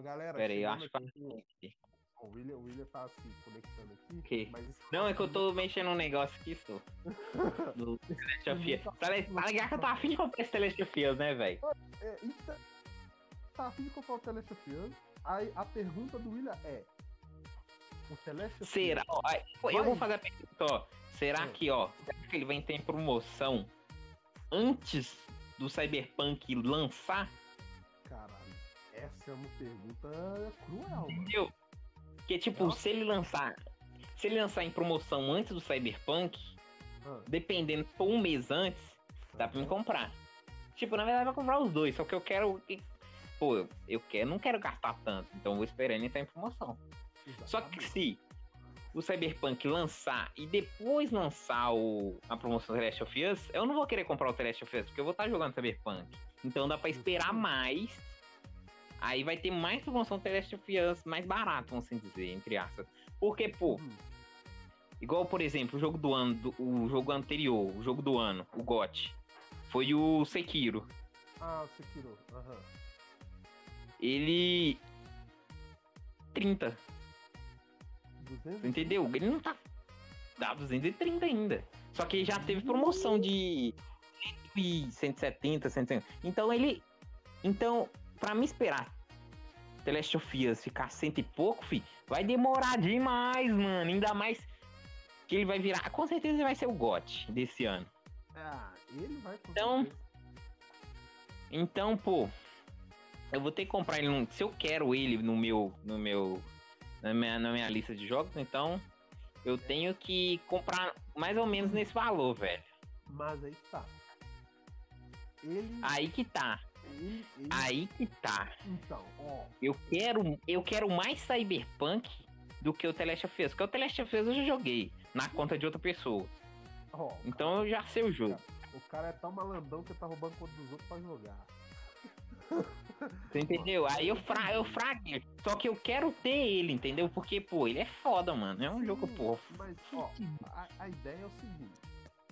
Ó, galera, Pera aí, eu acho aqui, que. ó, o William, o William tá se conectando aqui. Isso- Não, é que eu tô mexendo um negócio aqui, só. Do Celeste of ligado que eu tô afim de comprar esse Celeste of Us, né, velho? É, então, tá afim de comprar o Celeste of Us? Aí a pergunta do William é: O Celeste of Será? Ó, eu Vai. vou fazer a pergunta, ó. Será É. que, ó, será que ele vai em promoção antes do Cyberpunk lançar? Caralho, essa é uma pergunta cruel, mano. Entendeu? Porque, tipo, Nossa. se ele lançar. Se ele lançar em promoção antes do Cyberpunk, Ah, dependendo, por um mês antes, dá pra me comprar. Tipo, na verdade, vou comprar os dois, só que eu quero. Pô, eu, eu quero, não quero gastar tanto, então vou esperar ele entrar em promoção. Só que exatamente. se o Cyberpunk lançar e depois lançar o, a promoção do The Last of Us, eu não vou querer comprar o The Last of Us, porque eu vou estar jogando Cyberpunk. Então dá pra esperar mais. Aí vai ter mais promoção Us mais barato, vamos assim dizer, entre aspas. Porque, pô, Hum, igual, por exemplo, o jogo do ano, do- o jogo anterior, o jogo do ano, o GOT, foi o Sekiro. Ah, o Sekiro. Aham. Ele. 30, 200? entendeu? Ele não tá. Dá 230 ainda. Só que já teve promoção de 100 e 170, 170. Então ele. Então, pra me esperar The Last of Us ficar cento e pouco, fi, vai demorar demais, mano. Ainda mais que ele vai virar. Com certeza ele vai ser o GOT desse ano. Ah, ele vai com Então- certeza. Então, pô, eu vou ter que comprar ele. num- se eu quero ele no meu, no meu, na minha, na minha lista de jogos, então eu tenho que comprar mais ou menos nesse valor, velho. Mas aí que tá. Ele. Aí que tá, aí que tá. Então, ó. Eu quero, eu quero mais Cyberpunk do que o The Last of Us, porque o The Last of Us eu já joguei na conta de outra pessoa. Então eu já sei o jogo. O cara é tão malandão que tá roubando conta dos outros pra jogar. Você entendeu? Aí eu, fra eu fraguei. Só que eu quero ter ele, entendeu? Porque, pô, ele é foda, mano. É um Sim, jogo, pô. Mas, ó, a, a ideia é o seguinte.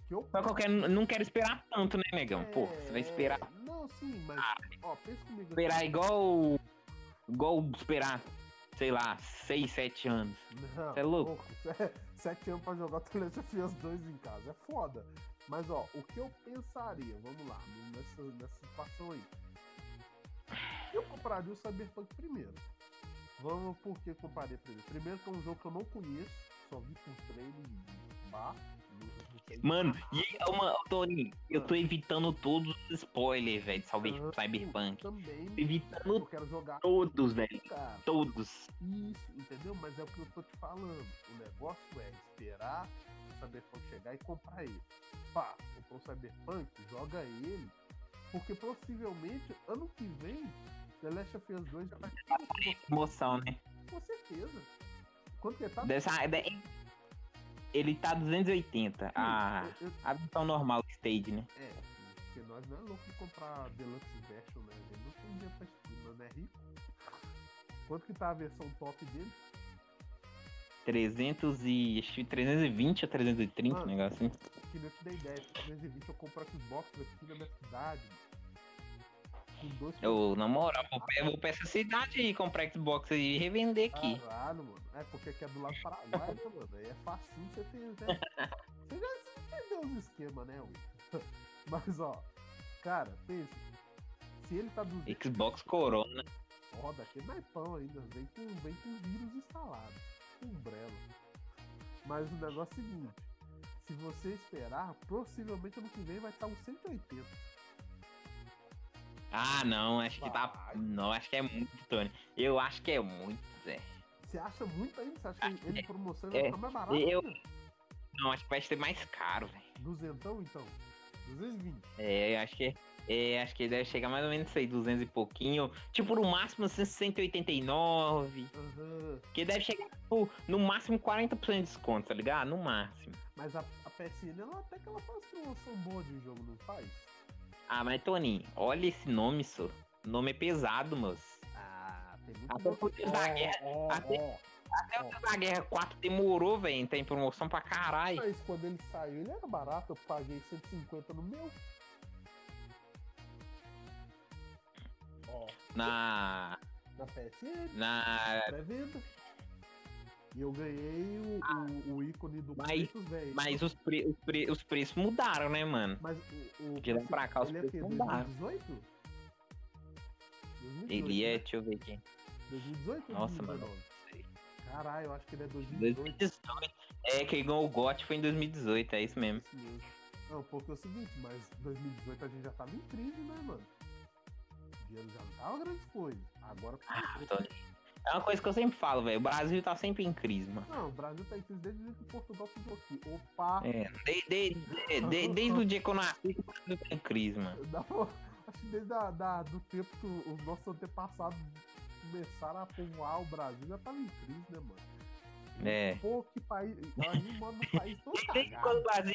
Que eu Só que eu quero, não quero esperar tanto, né, negão? Pô, você vai esperar. É, Não, sim, mas. Ó, pensa comigo. Esperar igual. Igual esperar, sei lá, 6, 7 anos. Não, é louco? Cê- Sete anos pra jogar o The Last of Us 2 em casa. É foda. Mas, ó, o que eu pensaria, vamos lá, nessa, nessa situação aí. Eu compraria o Cyberpunk primeiro. Vamos por que compraria primeiro? Primeiro que é um jogo que eu não conheço, só vi por trailer e bar. Mano, e uma, Tony, eu tô evitando todos os spoilers, velho, de Cyber- Aham, Cyberpunk. Também. Evitando Eu quero jogar todos, velho. cara. Todos. Isso, entendeu? Mas é o que eu tô te falando. O negócio é esperar o Cyberpunk chegar e comprar ele. Pá, comprou o Cyberpunk, joga ele. Porque possivelmente ano que vem, The Last of Us 2 já vai ter Emoção, né? com certeza. Quanto que tá? Dessa, de- ele tá 280. A, Eu- eu- a versão normal stage, né? É, porque nós não é louco de comprar Deluxe Version, né? Ele não tem dinheiro pra isso, não é rico. Quanto que tá a versão top dele? 300 e. Acho que 320 ou 330, um Mano. negócio assim. Que eu te dei ideia, 320 eu compro Xbox aqui na minha cidade. Com dois Eu, na moral, vou, pe- vou pra essa cidade aí comprar Xbox e revender aqui. Caralho, mano. É porque aqui é do lado do Paraguai, né, mano? Aí é facinho você ter. Né? Você já entendeu os esquemas, né, Will? Mas, ó, cara, pensa. Se ele tá 200 Xbox Corona. roda aqui, não é pão ainda. Vem com, vem com vírus instalado. Umbrella. Mas o negócio é o seguinte. Se você esperar, possivelmente ano que vem vai estar uns 180. Ah, não, acho que tá. Não, acho que é muito, Tony. Eu acho que é muito, Zé. Você acha muito ainda? Você acha que ele em promoção é, ficar mais barato? eu-? Não, acho que vai ser mais caro, velho. Duzentão, então? 220. É, eu acho que. É, acho que deve chegar mais ou menos isso aí, 200 e pouquinho. Tipo, no máximo assim, 189. Aham. Que deve chegar, tipo, no máximo 40% de desconto, tá ligado? No máximo. Mas a, a PSN, ela até que ela faz promoção boa de jogo, não faz? Ah, mas Tony, olha esse nome, só. O nome é pesado, moço. Ah, tem muito Até o Deus da Guerra. Ó, até- ó, Até o Deus da Guerra 4 demorou, velho. Tem promoção pra caralho. Mas quando ele saiu, ele era barato, eu paguei 150 no meu. Ó, Na. na PSN, Na... pré-venda. E eu ganhei o, o, o ícone do Mas- velho. Mas os, pre- os, pre- os preços mudaram, né, mano? Mas o, o De lá pra cá, os é preços não dá. 2018? 2018, Ele é, né? deixa eu ver aqui. 2018 ou Nossa, mano. 2019? Caralho, eu acho que ele é 2018. 2018. É, que ganhou o GOT foi em 2018, é isso mesmo. Mesmo. Não, porque é o seguinte, mas 2018 a gente já tava em crise, né, mano? O dinheiro já não tava grandes coisas. Agora. Ah, tô- É uma coisa que eu sempre falo, velho. O Brasil tá sempre em crise, mano. Não, o Brasil tá em crise desde o dia que Portugal ficou aqui. Opa! É, de- de- de- de- desde o dia que eu nasci o Brasil tá em crise, mano. Acho que desde a, da, do tempo que os nossos antepassados começaram a povoar o Brasil, já tava em crise, né, mano? É. Pô, que país. A gente num país todo Desde cagado. quando o Brasil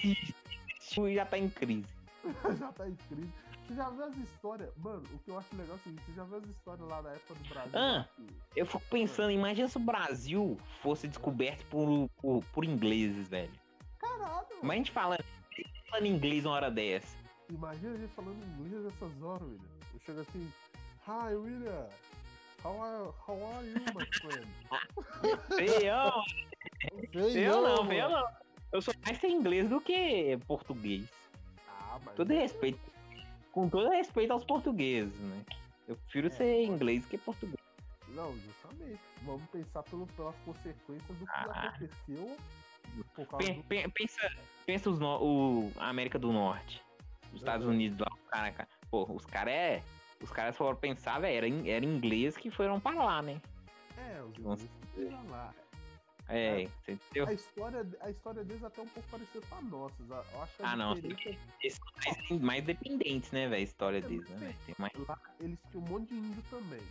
existiu já tá em crise. já tá em crise. Você já viu as histórias? Mano, o que eu acho legal é o seguinte: você já viu as histórias lá da época do Brasil? Ah. que- Eu fico pensando, imagina se o Brasil fosse descoberto por, por, por ingleses, velho. Caralho! Mas a gente falando, falando inglês uma hora dessa. Imagina a gente falando inglês nessas horas, William. Eu chego assim: Hi, William! How are, how are you, my friend? Feião, eu não, feião não. Eu sou mais sem inglês do que português. Ah, mas. Todo respeito. Com todo respeito aos portugueses, né? Eu prefiro É. ser inglês que português. Não, justamente. Vamos pensar pelo, pelas consequências do que Ah. aconteceu por causa Pe- do. pe- Pensa, pensa os no- o a América do Norte, os Estados Uhum. Unidos lá, cara, pô, os caras é, os caras foram pensar, velho, era, era inglês que foram para lá, né? É, os ingleses que fizeram lá. É, você entendeu? A história, a história deles é até um pouco parecida com a nossa. Eu acho que a Ah, não, diferença Eles são mais, mais dependentes, né, velho, a história deles, né, mais- é lá eles tinham um monte de índio também.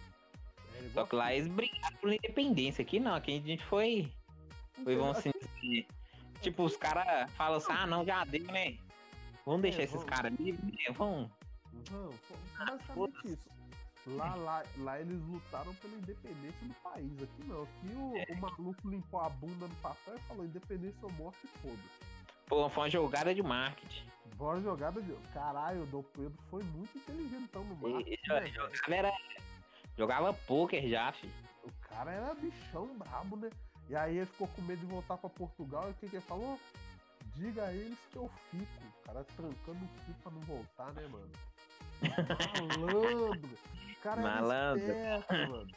É, Só que lá aqui. eles brigaram por independência, aqui não, aqui a gente foi, foi vamos assim dizer, tipo, os caras falam assim, ah, não, já deu, né? Vamos deixar É, esses vamos. caras livres, né? vamos... Não, foi basicamente isso. Lá, lá, lá eles lutaram pela independência do país. Aqui não. Aqui o, É. o maluco limpou a bunda no papel e falou independência ou morte, foda. Pô, foi uma jogada de marketing. Bora jogada de. Caralho, o Dom Pedro foi muito inteligentão no Ele marketing, né, jogava, era, jogava poker já, filho. O cara era bichão brabo, né? E aí ele ficou com medo de voltar pra Portugal. E o que, que ele falou? Diga a eles que eu fico. O cara trancando o cu pra não voltar, né, mano? Malandro! Cara Malandro. esperto, mano.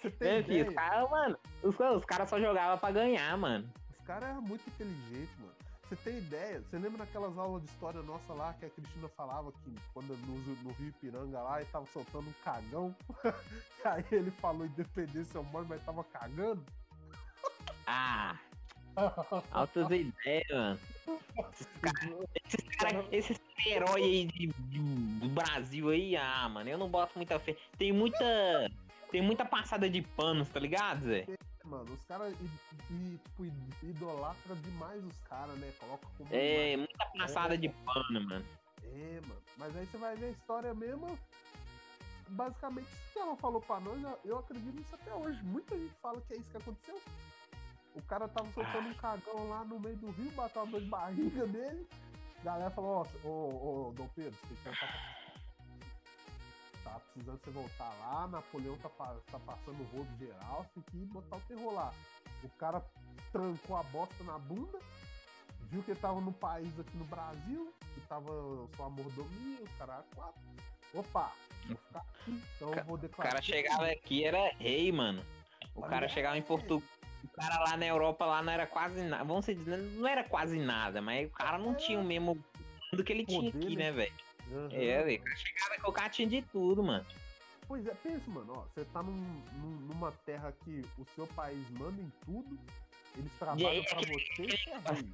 Você tem É, filho, os caras, mano, os, os caras só jogavam pra ganhar, mano. Os caras eram muito inteligentes, mano. Você tem ideia? Você lembra daquelas aulas de história nossa lá que a Cristina falava que quando no, no Rio Ipiranga lá, ele tava soltando um cagão. aí ele falou independência humana, mas tava cagando? Ah, altas ideias, mano. Esses caras, esses heróis aí de- de- do Brasil aí, ah, mano, eu não boto muita fé. Tem muita. Tem muita passada de panos, tá ligado, Zé? Mano, os caras tipo, idolatram demais os caras, né? Coloca como. É, muita passada de pano, mano. É, mano. Mas aí você vai ver a história mesmo. Basicamente, isso que ela falou pra nós, eu- acredito nisso até hoje. Muita gente fala que é isso que aconteceu. O cara tava soltando um cagão lá no meio do rio, bateu uma dor de barriga dele. A galera falou, ó, ô, ô, Dom Pedro, você tem que voltar. Tá precisando você voltar lá, Napoleão tá, tá passando o rodo geral, você tem que botar o terror lá. O cara trancou a bosta na bunda, viu que ele tava no país aqui no Brasil, que tava só a mordomia, os caras quatro. Opa, vou ficar aqui, então eu vou O declarar. cara chegava aqui era rei, mano. O cara aí. chegava em Portugal. O cara lá na Europa lá não era quase nada. Vamos dizer, não era quase nada, mas o cara não tinha o mesmo do que ele tinha Poder, aqui, né? né, velho? Aham. É, velho. O cara chegava com o cara tinha de tudo, mano. Pois é, pensa, mano, ó, você tá num- num- numa terra que o seu país manda em tudo, eles trabalham aí, pra você e é.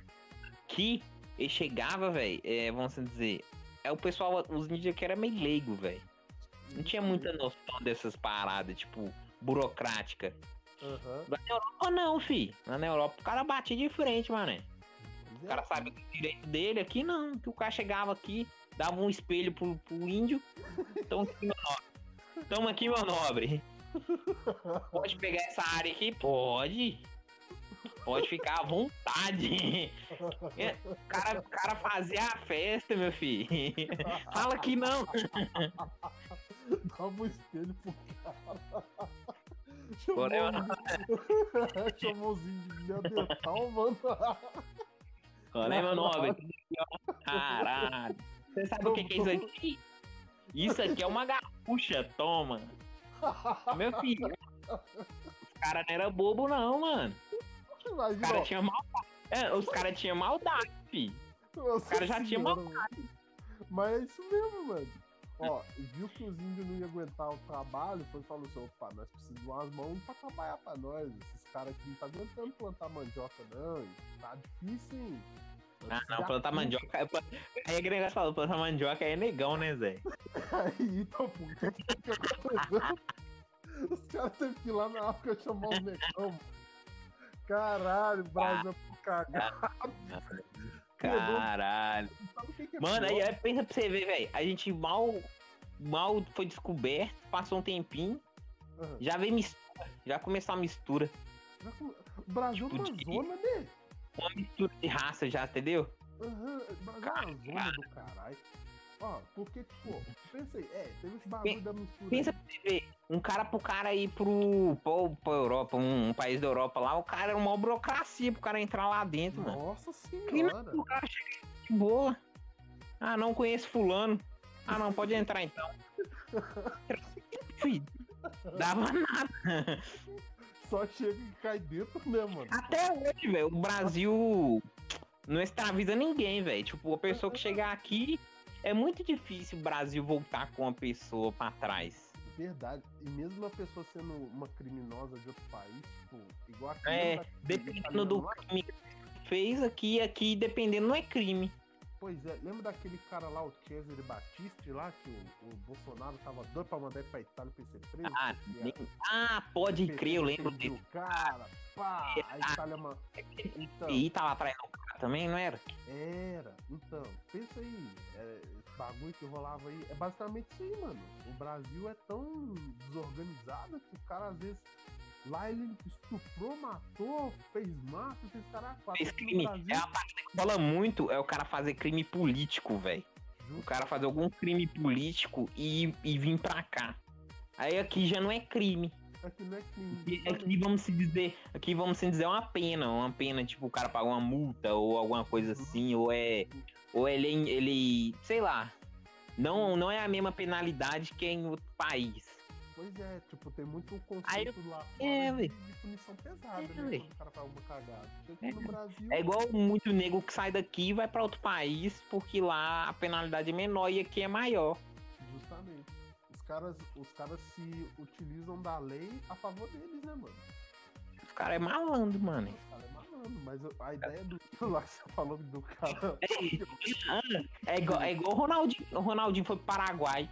Que ele chegava, velho, é, vamos dizer. É o pessoal, os índios que era meio leigo, velho. Não tinha muita noção dessas paradas, tipo, burocrática. Lá na Europa não, fi. Na Europa o cara batia de frente, mano. Pois O é, cara sabe o direito dele, aqui não. Que o cara chegava aqui, dava um espelho pro, pro índio. Toma aqui, meu nobre. Toma aqui, meu nobre. Pode pegar essa área aqui? Pode. Pode ficar à vontade. É, O cara, o cara fazia a festa, meu filho. Fala que não. Dava um espelho pro cara. Chamou, chamou os índios de Neandertal, mano. Olha, meu nome. Caralho. Você sabe o que, que é isso aqui? Isso aqui é uma gaúcha, toma. Meu filho. Os caras não eram bobo, não, mano. Os caras tinham maldade. É, os caras tinham maldade, filho. Os caras já tinham maldade. Mas é isso mesmo, mano. Ó, viu que os índios não iam aguentar o trabalho, foi e falou assim, opa, nós precisamos de umas mãos pra trabalhar pra nós. Esses caras aqui não tá aguentando plantar mandioca, não. Tá difícil, hein? Ah, não, plantar mandioca. É aí a Gregas falou, plantar mandioca é negão, né, Zé? Aí, então, por que que? Os caras teve que ir lá na África chamar o negão. Caralho, Brasil por cagado. Caralho. É Mano, aí, aí pensa pra você ver, velho. A gente mal, mal foi descoberto, passou um tempinho, uhum. já veio mistura, já começou a mistura. O Brasil é uma zona, né? Uma mistura de raça já, entendeu? Aham, uhum. Brasil é do caralho. Ó, porque, tipo, pensei, é, teve esse bagulho da mistura. Pensa pra você ver, um cara pro cara ir pro, pro, pra Europa, um, um, país da Europa lá, o cara era uma burocracia pro cara entrar lá dentro, Nossa mano. Nossa senhora. o cara chega de boa. Ah, não conheço fulano. Ah, não, pode entrar então. Fui, dava nada. Só chega e cai dentro, né, mano? Até hoje, velho, o Brasil não escraviza ninguém, velho. Tipo, a pessoa que chegar aqui é muito difícil o Brasil voltar com a pessoa para trás. Verdade. E mesmo uma pessoa sendo uma criminosa de outro país, tipo, igual aqui. É, dependendo do crime que fez aqui, aqui dependendo não é crime. Pois é, lembra daquele cara lá, o Cesare Battisti lá, que o, o Bolsonaro tava doido pra mandar ele pra Itália pra ser preso? Ah, nem... ah pode crer, eu lembro dele. cara, pá, a Itália... uma Então, e tava cara também, não era? Era, então, pensa aí, é, bagulho que rolava aí, é basicamente isso aí, mano. O Brasil é tão desorganizado que o cara às vezes Lá ele estuprou, matou, fez massa, fez caralho. Fez crime. É a parte que fala muito, é o cara fazer crime político, velho. O cara fazer algum crime político e, e vir pra cá. Aí aqui já não é crime. Aqui não é crime. Aqui, aqui vamos se dizer, aqui vamos se dizer uma pena, uma pena, tipo, o cara pagar uma multa ou alguma coisa assim, ou é. Ou ele, ele. sei lá. Não, não é a mesma penalidade que é em outro país. Pois é, tipo, tem muito conceito eu... lá é, de, de, punição pesada, é, né? Quando o cara faz uma cagada. É. no Brasil. É igual muito nego que sai daqui e vai para outro país, porque lá a penalidade é menor e aqui é maior. Justamente. Os caras, os caras se utilizam da lei a favor deles, né, mano? Os caras é malandro, mano. Os caras é malandro, mas a ideia do lá você falou do cara. É, é igual, é igual o Ronaldinho. O Ronaldinho foi pro Paraguai.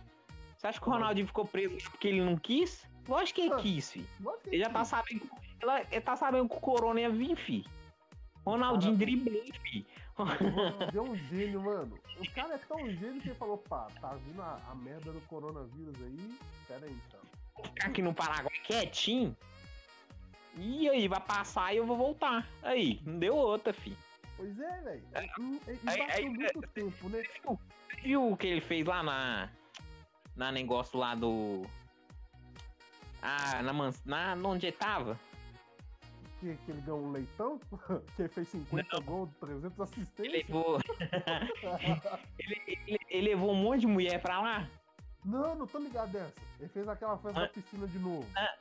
Você acha que o Ronaldinho ficou preso porque ele não quis? Lógico que ele quis, filho. Ele já tá sabendo, ele tá sabendo que o Corona ia vir, filho. Ronaldinho cara... driblou, filho. Deu um gênio, mano. O cara é tão gênio que ele falou, pá, tá vindo a, a merda do coronavírus aí. Pera aí, então. Vou ficar aqui no Paraguai quietinho. E aí, vai passar e eu vou voltar. Aí, não deu outra, filho. Pois é, velho. E, e, aí, muito é, tempo, né? Viu, viu o que ele fez lá na, na negócio lá do. Ah, na mans... na onde ele tava? Que, que ele ganhou um leitão? que ele fez 50 Não. gols, 300 assistências? Ele levou... ele, ele, ele, levou um monte de mulher pra lá? Não, não tô ligado dessa. Ele fez aquela festa ah. da piscina de novo. Ah.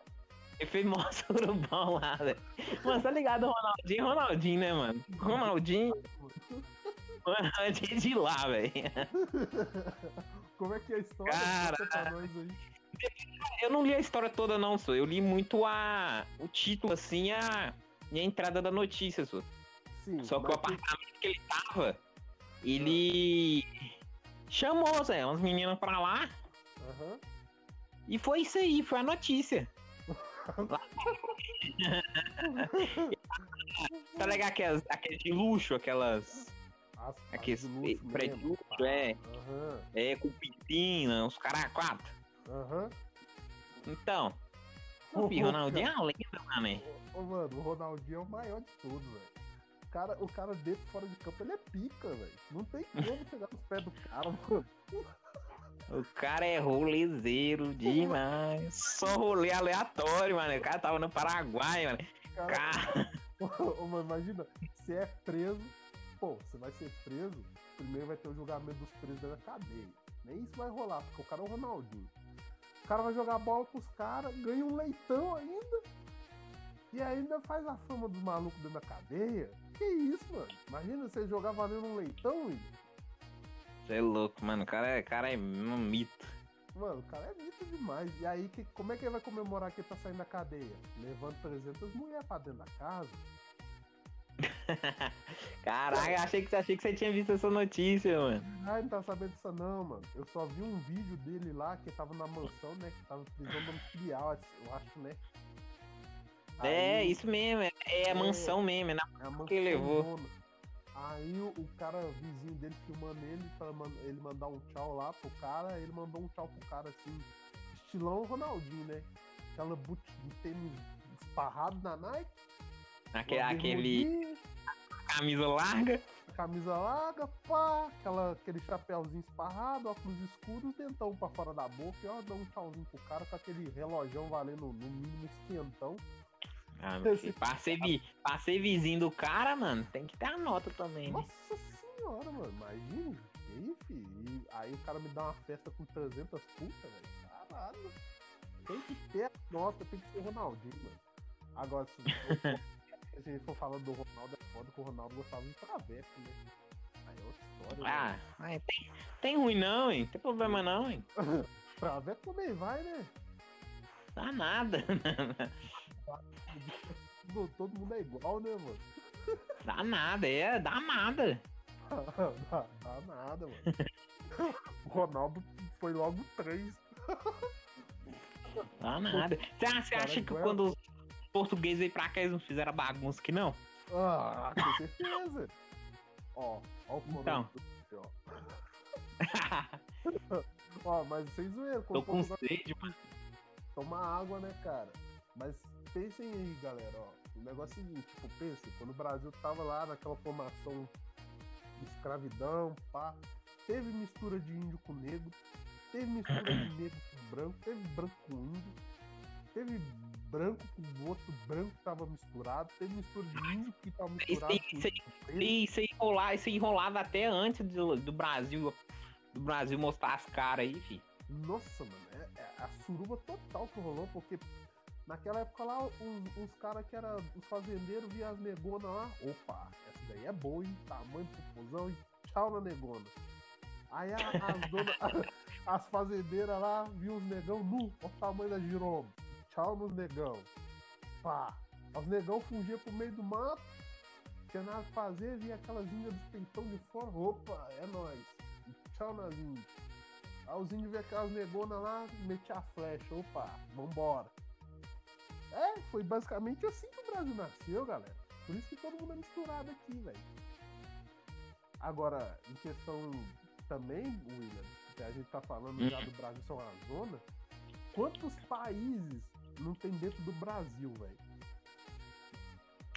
Ele fez mó surubão lá, velho. Mano, tá ligado Ronaldinho? Ronaldinho, né, mano? Ronaldinho. Ronaldinho de lá, velho. Como é que é a história? Cara, eu não li a história toda, não, sou. Eu li muito a o título, assim, a, e a entrada da notícia, só. Sim, Só que o apartamento que... ele tava, ele chamou, Zé, umas meninas pra lá. Uhum. E foi isso aí, foi a notícia. tá legal aquelas, aquelas de luxo, aquelas as, Aqueles prédios, é. Uhum. É, com piscina, uns caras quatro. Aham. Uhum. Então. O Ronaldinho é uma lenda, mano. Ô, mano, o Ronaldinho é o maior de todos, velho. O cara, o cara dentro fora de campo, ele é pica, velho. Não tem como chegar nos pés do cara, mano. O cara é rolezeiro demais. Só rolê aleatório, mano. O cara tava no Paraguai, mano. Cara, Cara, Ô, mas imagina, você é preso, pô, você vai ser preso, primeiro vai ter o julgamento dos presos da cadeia. Nem isso vai rolar, porque o cara é o Ronaldinho. O cara vai jogar bola com os caras, ganha um leitão ainda. E ainda faz a fama dos malucos dentro da cadeia. Que isso, mano? Imagina você jogar valendo um leitão, Igor. você é louco, mano. O cara é, cara é um mito. Mano, o cara é mito demais. E aí, que, como é que ele vai comemorar que ele tá saindo da cadeia? Levando 300 mulheres pra dentro da casa. Caraca, achei que, você- achei que você tinha visto essa notícia, mano. Ah, não tava sabendo disso não, mano. Eu só vi um vídeo dele lá que tava na mansão, né? Que tava prisão domiciliar, eu acho, né? É, Aí, isso mesmo. É, é a É. mansão mesmo. É na... é mansão que levou. zona. Aí o, o cara, vizinho dele, filmando ele, pra man- ele mandar um tchau lá pro cara, ele mandou um tchau pro cara assim, estilão Ronaldinho, né? Aquela boot de tênis esparrado na Nike. Aquele, aquele camisa larga. camisa larga, pá, aquela, aquele chapéuzinho esparrado, óculos escuros, dentão pra fora da boca, e ó, dá um tchauzinho pro cara com aquele relojão valendo no mínimo esquentão. Ah, vi... pra ser vizinho do cara, mano, tem que ter a nota também, né? Nossa senhora, mano, imagina. Aí, filho, aí o cara me dá uma festa com 300 putas, velho. Caralho. Tem que ter a nota, tem que ser Ronaldinho, mano. Agora, se, se gente for falando do Ronaldo, é foda que o Ronaldo gostava de traveco, né? Aí é outra história, Ah, né? tem, tem ruim não, hein? Tem problema não, hein? Traveco também vai, né? Dá nada. Todo- mundo é igual, né, mano? Dá nada, é, dá nada. dá, dá nada, mano. O Ronaldo foi logo três. Dá nada. Você acha, acha que aguenta. quando os portugueses veio pra cá, eles não fizeram bagunça que não? Ah, com certeza. ó, ó o Então. Ronaldo, ó. Ó, mas sem zoeira, Tô com sede, mano. tomar água, né, cara? Mas pensem aí, galera, ó. O negócio é o seguinte, tipo, pensem, quando o Brasil tava lá naquela formação de escravidão, pá, teve mistura de índio com negro, teve mistura de negro com branco, teve branco com índio, teve branco com outro branco que tava misturado, teve mistura de índio que tava misturado Isso, com isso, isso aí rolar, isso aí rolava até antes do, do Brasil. Do Brasil mostrar as caras aí, filho. Nossa, mano, é, é a suruba total que rolou, porque naquela época lá, os, os caras que eram os fazendeiros via as negonas lá, opa, essa daí é boa, hein? Tamanho popozão e tchau na negona. Aí a- as donas, as fazendeiras lá, viam os negão nu, olha o tamanho da giromba, tchau nos negão. Pá, os negão fugiam pro meio do mato, tinha nada pra fazer, via aquelas índias dos peitão de fora, opa, é nóis. Tchau nas índias. Aí os índios viam aquelas negonas lá, metia a flecha, opa, vambora. É, foi basicamente assim que o Brasil nasceu, galera. Por isso que todo mundo é misturado aqui, velho. Agora, em questão também, William, que a gente tá falando já do Brasil ser uma zona, quantos países não tem dentro do Brasil, velho?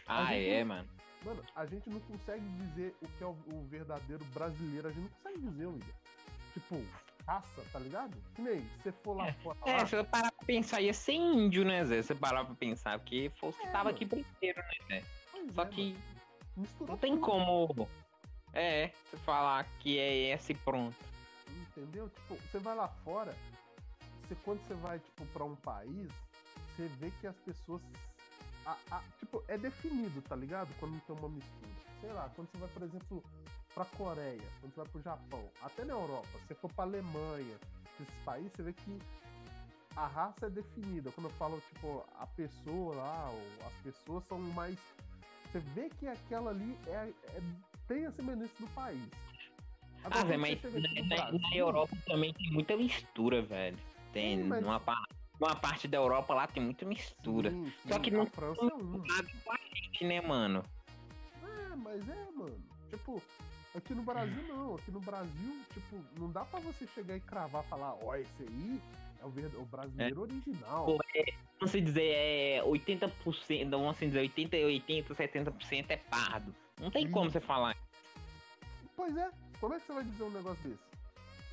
Ah, gente- é, mano. Mano, a gente não consegue dizer o que é o, o verdadeiro brasileiro, a gente não consegue dizer, William. Tipo, raça, tá ligado? Que nem, se você for lá fora. É, lá, se eu parar pra pensar, ia ser índio, né, Zé? Se você parar pra pensar, porque foi os que É, tava mano. aqui primeiro, né, Zé? pois Só é, que misturou não tem tudo. como. É, você falar que é esse e pronto. Entendeu? Tipo, você vai lá fora, você, quando você vai, tipo, pra um país, você vê que as pessoas. a- a- tipo, é definido, tá ligado? Quando tem uma mistura. Sei lá, quando você vai, por exemplo, pra Coreia, quando você vai pro Japão, até na Europa, se você for pra Alemanha, esses países, você vê que a raça é definida. Quando eu falo, tipo, a pessoa lá, ou as pessoas são mais. Você vê que aquela ali é, é- tem a semelhança do país. Ah, quando Zé, você mas na, na Europa também tem muita mistura, velho. Tem Sim, mas- uma, pa- uma parte da Europa lá tem muita mistura. Sim, Só sim, que a não- França é um. Com a gente, né, mano? É, mas é, mano. Tipo, aqui no Brasil não. Aqui no Brasil, tipo, não dá pra você chegar e cravar e falar, ó, esse aí é o, verd... o brasileiro original. Pô, Vamos dizer, é 80%, não, vamos dizer, 80, 80, 70% é pardo. Não tem como Isso. você falar. Pois é, como é que você vai dizer um negócio desse?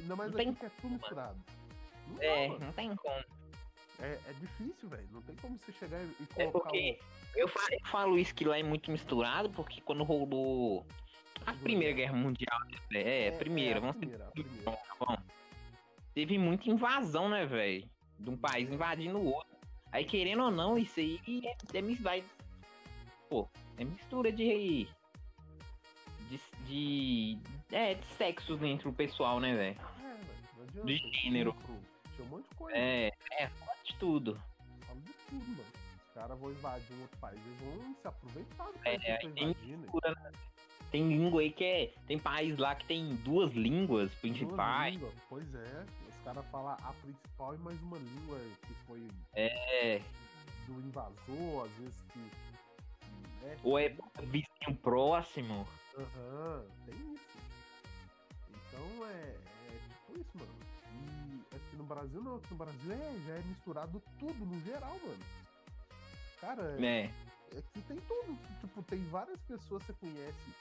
Ainda mais Não tem aqui que é tudo misturado. Não dá, É, mano. não tem como. É, é difícil, velho. Não tem como você chegar e É colocar porque eu falo, eu falo isso que lá é muito misturado, porque quando rolou a Primeira Guerra. Mundial, né? é, É, primeira, é, a vamos primeira, a primeira. tá bom. Teve muita invasão, né, velho? De um país invadindo o outro. Aí, querendo ou não, isso aí é, é vai. Pô, é mistura de. De. de é, de sexos entre o pessoal, né, velho? É, velho. De gênero. Estupro, Tinha um monte de coisa. É, é, de tudo. Falo de tudo, mano. Os caras vão invadir um outro país, eles vão se aproveitar do É, estão tem mistura, né? Tem língua aí que é. Tem país lá que tem duas línguas Duas principais. línguas, Pois é, os caras falam a principal e mais uma língua que foi É. do invasor, às vezes que. né, Ou é vizinho próximo. Aham, tem isso. Então é, é tipo isso, mano. No Brasil não, no Brasil é, já é misturado tudo no geral, mano. Cara, né? aqui tem tudo. Tipo, tem várias pessoas que você conhece.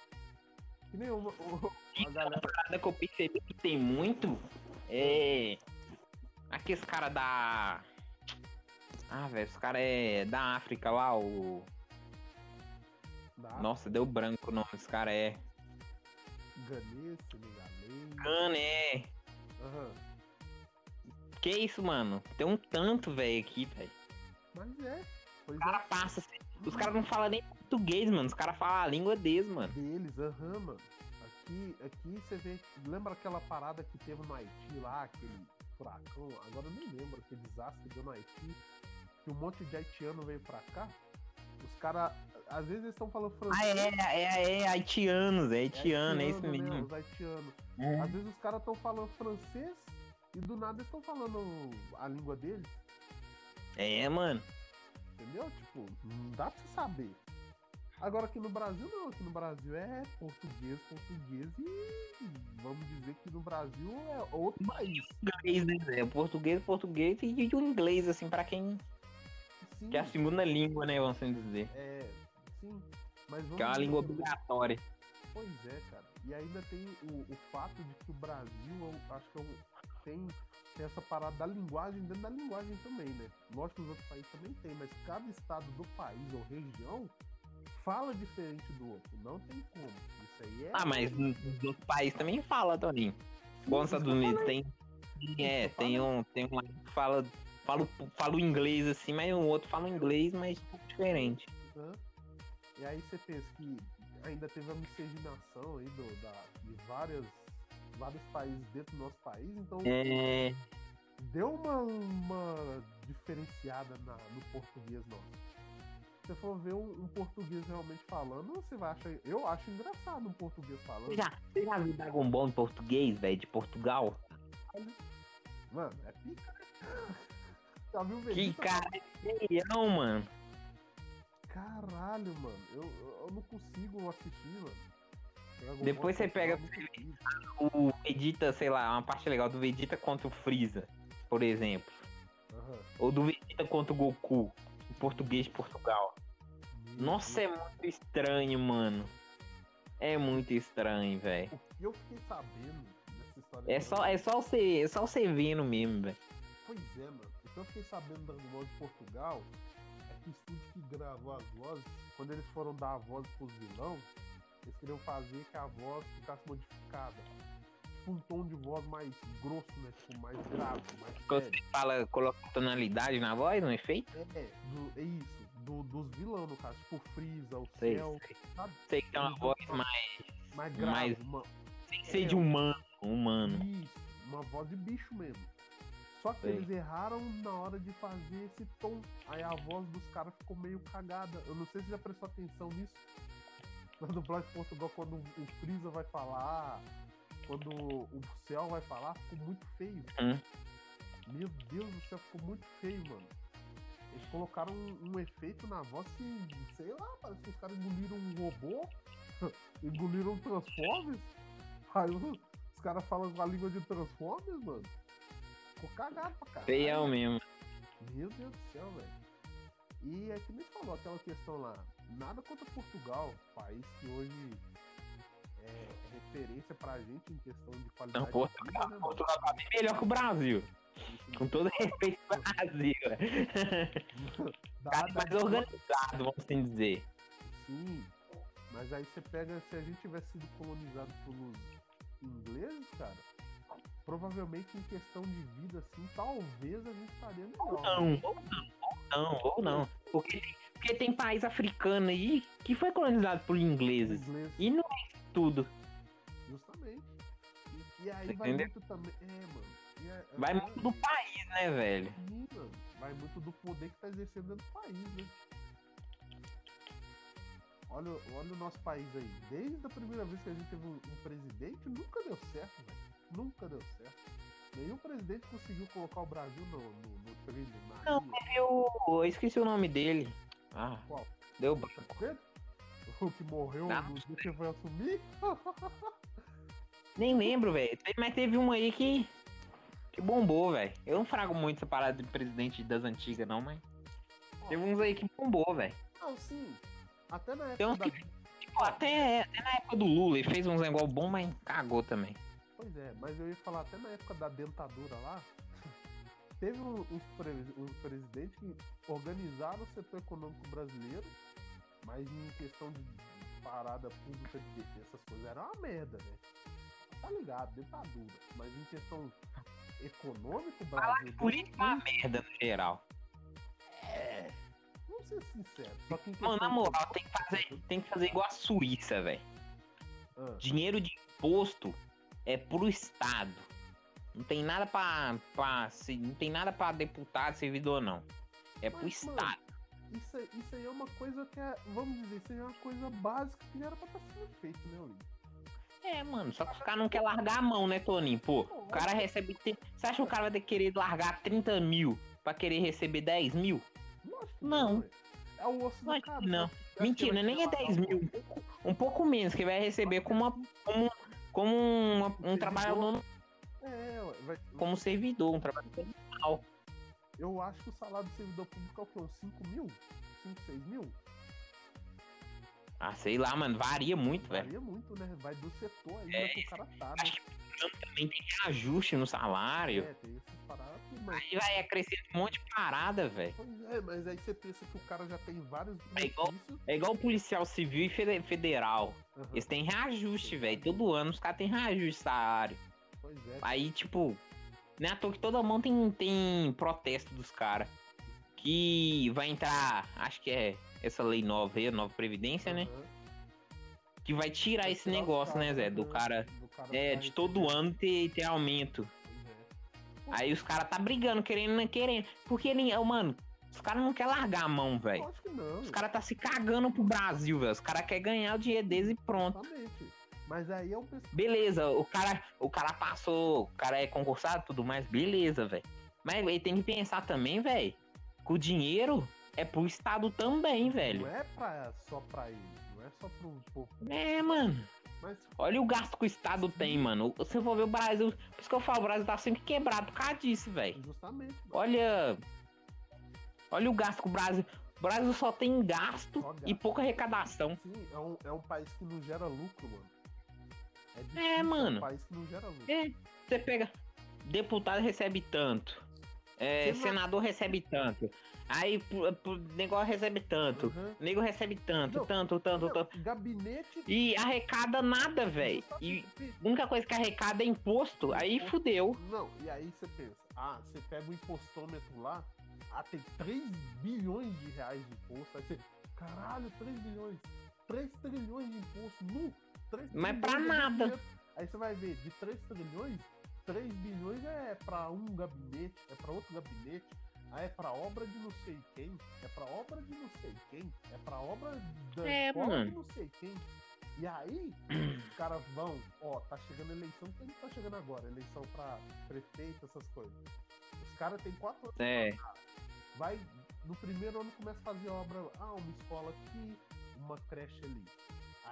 Que nem uma, uma galera. parada que eu percebi que tem muito é. Aqueles caras da. Ah, velho, os caras é da África lá, o. Da Nossa, deu branco o nome dos caras, é. Ganês, senegalês. Cana, é. Aham. Que isso, mano? Tem um tanto, velho, aqui, velho. Mas é. Pois Os caras passam. assim, Os caras não falam nem português, mano. Os caras falam a língua deles, é mano. deles, aham, mano. Aqui, aqui você vê. Lembra aquela parada que teve no Haiti lá, aquele furacão? Agora eu nem lembro aquele desastre que deu no Haiti. Que um monte de haitiano veio pra cá. Os caras. Às vezes eles estão falando Ah, francês. é, é, é, haitianos, é haitiano, é isso haitiano, né, mesmo. Os haitianos. É. Às vezes os caras estão falando francês e do nada eles estão falando a língua deles. É, mano. Entendeu? Tipo, não dá pra você saber. Agora aqui no Brasil não, aqui no Brasil é português, português e vamos dizer que no Brasil é outro país. Inglês, né? Português, português e o inglês, assim, pra quem. Sim, Que é a segunda língua, né, vamos assim dizer. é, sim. Mas vamos Que é uma dizer língua obrigatória. Pois é, cara. E ainda tem o, o fato de que o Brasil, eu acho que é um- tem, tem essa parada da linguagem dentro da linguagem também, né? Lógico que os outros países também tem, mas cada estado do país ou região fala diferente do outro. Não tem como. Isso aí é. Ah, mas outros países também fala, Toninho. Bom, Estados Unidos tem. É, tem um, tem um que fala, fala, fala o inglês assim, mas o outro fala o inglês, mas um diferente. Hã? E aí você pensa que ainda teve a miscigenação aí do, da, de várias, vários países dentro do nosso país, então É. deu uma, uma diferenciada na- no português nosso. Se você for ver um, um português realmente falando, você vai achar. Eu acho engraçado um português falando. Já, você já viu Dragon Ball em português, velho, de Portugal? Mano, é pica? Já viu o Que cara feião, mano. Caralho, mano. Eu eu não consigo assistir, mano. Depois você pega O. Vegeta, sei lá, uma parte legal do Vegeta contra o Freeza, por exemplo. Aham. Ou do Vegeta contra o Goku, em português de Portugal. Meu Nossa, é Deus. muito estranho, mano. É muito estranho, velho. O que eu fiquei sabendo dessa história. É só, é só você, é só você vendo mesmo, velho. Pois é, mano. O que eu fiquei sabendo do Dragon Ball de Portugal é que o estúdio que gravou as vozes, quando eles foram dar a voz pros vilão, eles queriam fazer que a voz ficasse modificada. Tipo um tom de voz mais grosso, né? Tipo, mais grave, mais Quando sério. você fala, coloca tonalidade na voz, no efeito? É, do- é isso. Do, dos vilão, no caso. Tipo Freeza, o Sei, Cell, sei. sabe? Sei que tem uma voz mais. Mais grave. mais- Uma, Sem ser de humano. Humano. Isso, uma voz de bicho mesmo. Só que eles erraram na hora de fazer esse tom. Aí a voz dos caras ficou meio cagada. Eu não sei se você já prestou atenção nisso. Na dublagem de Portugal, quando o Freeza vai falar, quando o Céu vai falar, ficou muito feio. Hum. Meu Deus do céu, ficou muito feio, mano. Eles colocaram um, um efeito na voz que, sei lá, parece que os caras engoliram um robô, engoliram um Transformers. Aí os, os caras falam com a língua de Transformers, mano. Ficou cagado pra caralho. Feião mesmo. Meu Deus do céu, velho. E é que nem falou aquela questão lá. Nada contra Portugal, país que hoje é referência pra gente em questão de Não, qualidade de Portugal, vida, né? Portugal tá bem melhor que o Brasil. Isso Com todo respeito ao Brasil. dá- Cara, dá- mais organizado, vamos assim dizer. Sim, mas aí você pega, se a gente tivesse sido colonizado pelos ingleses, cara, provavelmente em questão de vida, assim, talvez a gente estaria melhor. Não, ou não, ou não, ou não. Porque tem, porque tem país africano aí que foi colonizado por ingleses. ingleses, E não é tudo. justamente. E, e aí Você vai entendeu? muito também. É, mano. é- é Vai muito do país, né, velho? Mano. Vai muito do poder que tá exercendo dentro do país, né? Olha, olha o nosso país aí. Desde a primeira vez que a gente teve um, um presidente, nunca deu certo, velho. Nunca deu certo. Nenhum presidente conseguiu colocar o Brasil no, no, no trilho, na Não, linha. Eu, eu esqueci o nome dele. Ah, Qual? deu branco. O que morreu Não. no dia que foi assumir? Nem lembro, velho. Mas teve um aí que. que bombou, velho. Eu não frago muito essa parada de presidente das antigas, não, mas. Teve uns aí que bombou, velho. Não, sim. Até na Tem época uns da... que- Tipo, até, até na época do Lula, ele fez uns negócio bom, mas cagou também. Pois é, mas eu ia falar até na época da dentadura lá, teve um- uns, pre- uns presidentes que organizaram o setor econômico brasileiro, mas em questão de parada pública de defesa, essas coisas, era uma merda, né? Tá ligado, dentadura. Mas em questão econômica, o Brasil. Política é uma merda no geral. Vamos ser sinceros. Só que Mano, na moral, tem que fazer, tem que fazer igual a Suíça, velho. Ah, Dinheiro de imposto é pro Estado. Não tem nada pra. pra se- não tem nada pra deputado, servidor, não. É pro Mas, mano, Estado. isso, aí- isso aí é uma coisa que é, vamos dizer, isso aí é uma coisa básica que já era pra estar sendo feito, né, Olívio? É, mano, só que os caras não querem largar a mão, né, Toninho? Pô, o cara recebe. te- Você acha que o cara vai ter que querer largar 30 mil pra querer receber 10 mil? Não. velho. É o osso Lógico do cara. não. Mentira, nem é querer 10 largar mil. Um pouco, menos, que vai receber como, uma, como, como uma- um Servidor. trabalhador, É, vai, como servidor, um trabalhador normal. eu acho que o salário do servidor público é o quê? Uns 5 mil? 5, 6 mil? Ah, sei lá, mano, varia muito, velho. Varia muito, né? Vai do setor ainda É, que o cara tá, né? Acho que também tem reajuste no salário. É, tem essas paradas mas... Aí vai acrescentando um monte de parada, velho. Pois é, mas aí você pensa que o cara já tem vários É igual-. É igual policial civil e fede- federal. Aham, Eles têm reajuste, velho. Todo ano os caras têm reajuste de salário. Pois é. Aí, tipo, não é à toa que toda mão tem, tem protesto dos caras. Que vai entrar, acho que é essa lei nova aí, a nova Previdência, né? aham. Que vai tirar Vai esse negócio, né, caras, Zé? Do né, cara. do cara É, tá de todo ano ter, ter aumento. É. Aí os caras tá brigando, querendo, não querendo. Porque ele, ô, mano, os caras não querem largar a mão, velho. Lógico que não. Os caras tá se cagando pro Brasil, velho. Os caras querem ganhar o dinheiro deles e pronto. Exatamente. Mas aí é um. Beleza, o cara, o cara passou, o cara é concursado e tudo mais, beleza, velho. Mas ele tem que pensar também, velho, que o dinheiro é pro Estado também, velho. Não é pra, só pra ele, não é só pro povo. É, mano. Mas Olha o gasto que o Estado tem, mano. Se for ver o Brasil, por isso que eu falo, o Brasil tá sempre quebrado por causa disso, velho. justamente. mano, Olha. Olha o gasto que o Brasil. O Brasil só tem gasto Só gasto. e pouca arrecadação. Sim, é um, é um país que não gera lucro, mano. É, difícil, É, É mano. um país que não gera lucro. É, você pega. Deputado recebe tanto. É, Sena- senador recebe tanto. Aí pu- negócio recebe tanto. Uhum. Nego recebe tanto, Não, tanto, tanto, Não, tanto. Gabinete. E arrecada nada, velho. E a única coisa que arrecada é imposto. Aí fudeu. Não, e aí você pensa, ah, você pega o impostômetro lá, ah, tem 3 bilhões de reais de imposto, aí você, caralho, 3 bilhões, 3 trilhões de imposto, nu, 3 Mas pra nada. dinheiro. Aí você vai ver, de 3 trilhões, 3 bilhões é pra um gabinete, é pra outro gabinete, aí é pra obra de não sei quem, é pra obra de não sei quem, é pra obra da É, escola mano. de não sei quem. E aí, os caras vão, ó, tá chegando a eleição, quem tá chegando agora? Eleição pra prefeito, essas coisas. Os caras têm quatro anos. É. Vai, no primeiro ano começa a fazer obra, ah, uma escola aqui, uma creche ali.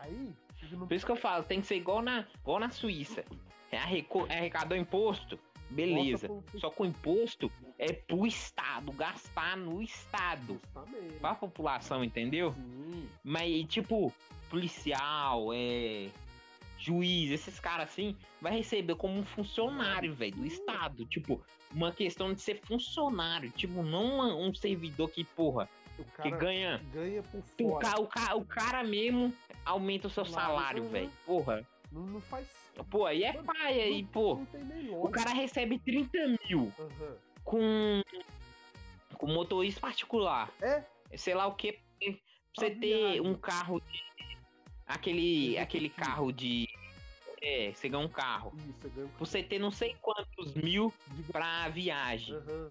Aí, chega no Por isso que eu falo, tem que ser igual na, igual na Suíça. É é arrecadou imposto, beleza. Pro- Só que o imposto é pro Estado, gastar no Estado. Justamente. Pra população, entendeu? Sim. Mas, tipo, policial, é. juiz, esses caras assim, vai receber como um funcionário, velho, do Estado. Tipo, uma questão de ser funcionário. Tipo, não uma- um servidor que, porra, O que ganha. ganha por O, fora. ca- o, ca- o cara mesmo aumenta o seu salário, velho. Porra. Não, não faz. Pô, aí é paia aí, pô. Não tem nem O cara recebe 30 mil Aham. com, com motorista particular. É, Sei lá o que. Pra você Pra ter viagem. um carro de. Aquele. Executivo. Aquele carro de. É, você ganha um carro. isso, você ganha Pra você ter não sei quantos mil de pra viagem. Aham.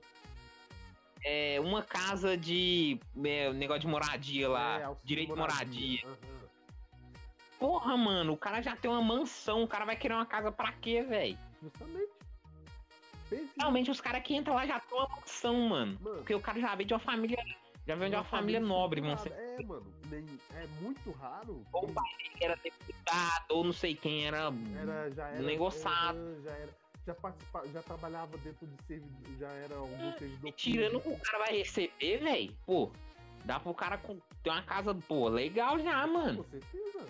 É, uma casa de. É, negócio de moradia lá. É, direito de moradia. Aham. Porra, mano, o cara já tem uma mansão. O cara vai querer uma casa pra quê, velho? Justamente. Pense Realmente os caras que entram lá já tem uma mansão, mano. Mano, Porque o cara já vem de uma família. Já vem de uma família nobre, mano. É, mano. É muito raro. Ou o pai era deputado, ou não sei quem era. Era, já era. negociado. Já era. Já, participa, já trabalhava dentro de servidor. Já era algum servidor. E tirando o público. que o cara vai receber, velho. Pô, dá pro cara com- ter uma casa, pô, legal já, mano. Com certeza.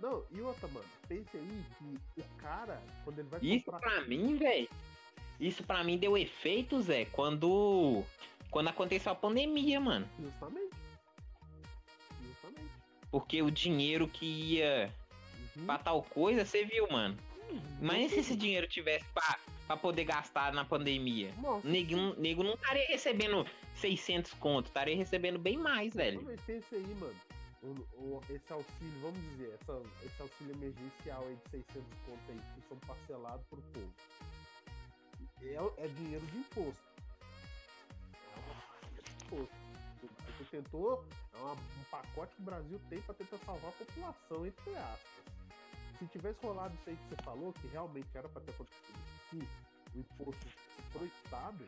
Não, e outra, mano. Pense aí que o cara, quando ele vai Isso comprar. pra mim, velho. Isso pra mim deu efeito, Zé, quando. Quando aconteceu a pandemia, mano. Justamente. Justamente. Porque o dinheiro que ia Uhum. pra tal coisa, você viu, mano. Uhum. Mas se esse dinheiro tivesse pra, pra poder gastar na pandemia? Nossa, Nego, não- nego não estaria recebendo 600 conto, estaria recebendo bem mais, velho. Mas pense aí, mano. O, o- esse auxílio, vamos dizer, essa, esse auxílio emergencial aí de 600 conto aí, que são parcelados pro povo. É, é dinheiro de imposto. É imposto. Você tentou, é uma- um pacote que o Brasil tem pra tentar salvar a população, entre aspas. Se tivesse rolado isso aí que você falou, que realmente era pra ter acontecido, o imposto pro Estado,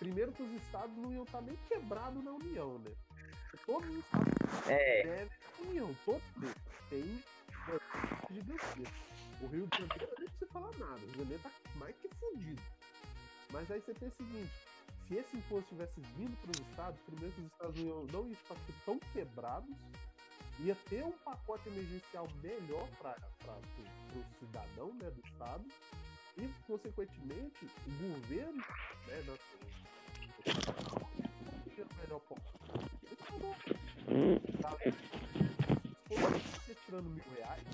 primeiro que os estados não iam estar nem quebrados na União, né? Todos os estados É. gigantesco. O Rio de Janeiro nem precisa falar nada, o Rio de Janeiro tá mais que fudido. Mas aí você tem o seguinte, se esse imposto tivesse vindo para os estados, primeiro que os estados não iam, não iam estar tão quebrados, ia ter um pacote emergencial melhor para o cidadão né, do estado, e, consequentemente, o governo, né, o melhor possível. Ele falou, tá? Você tirando mil reais,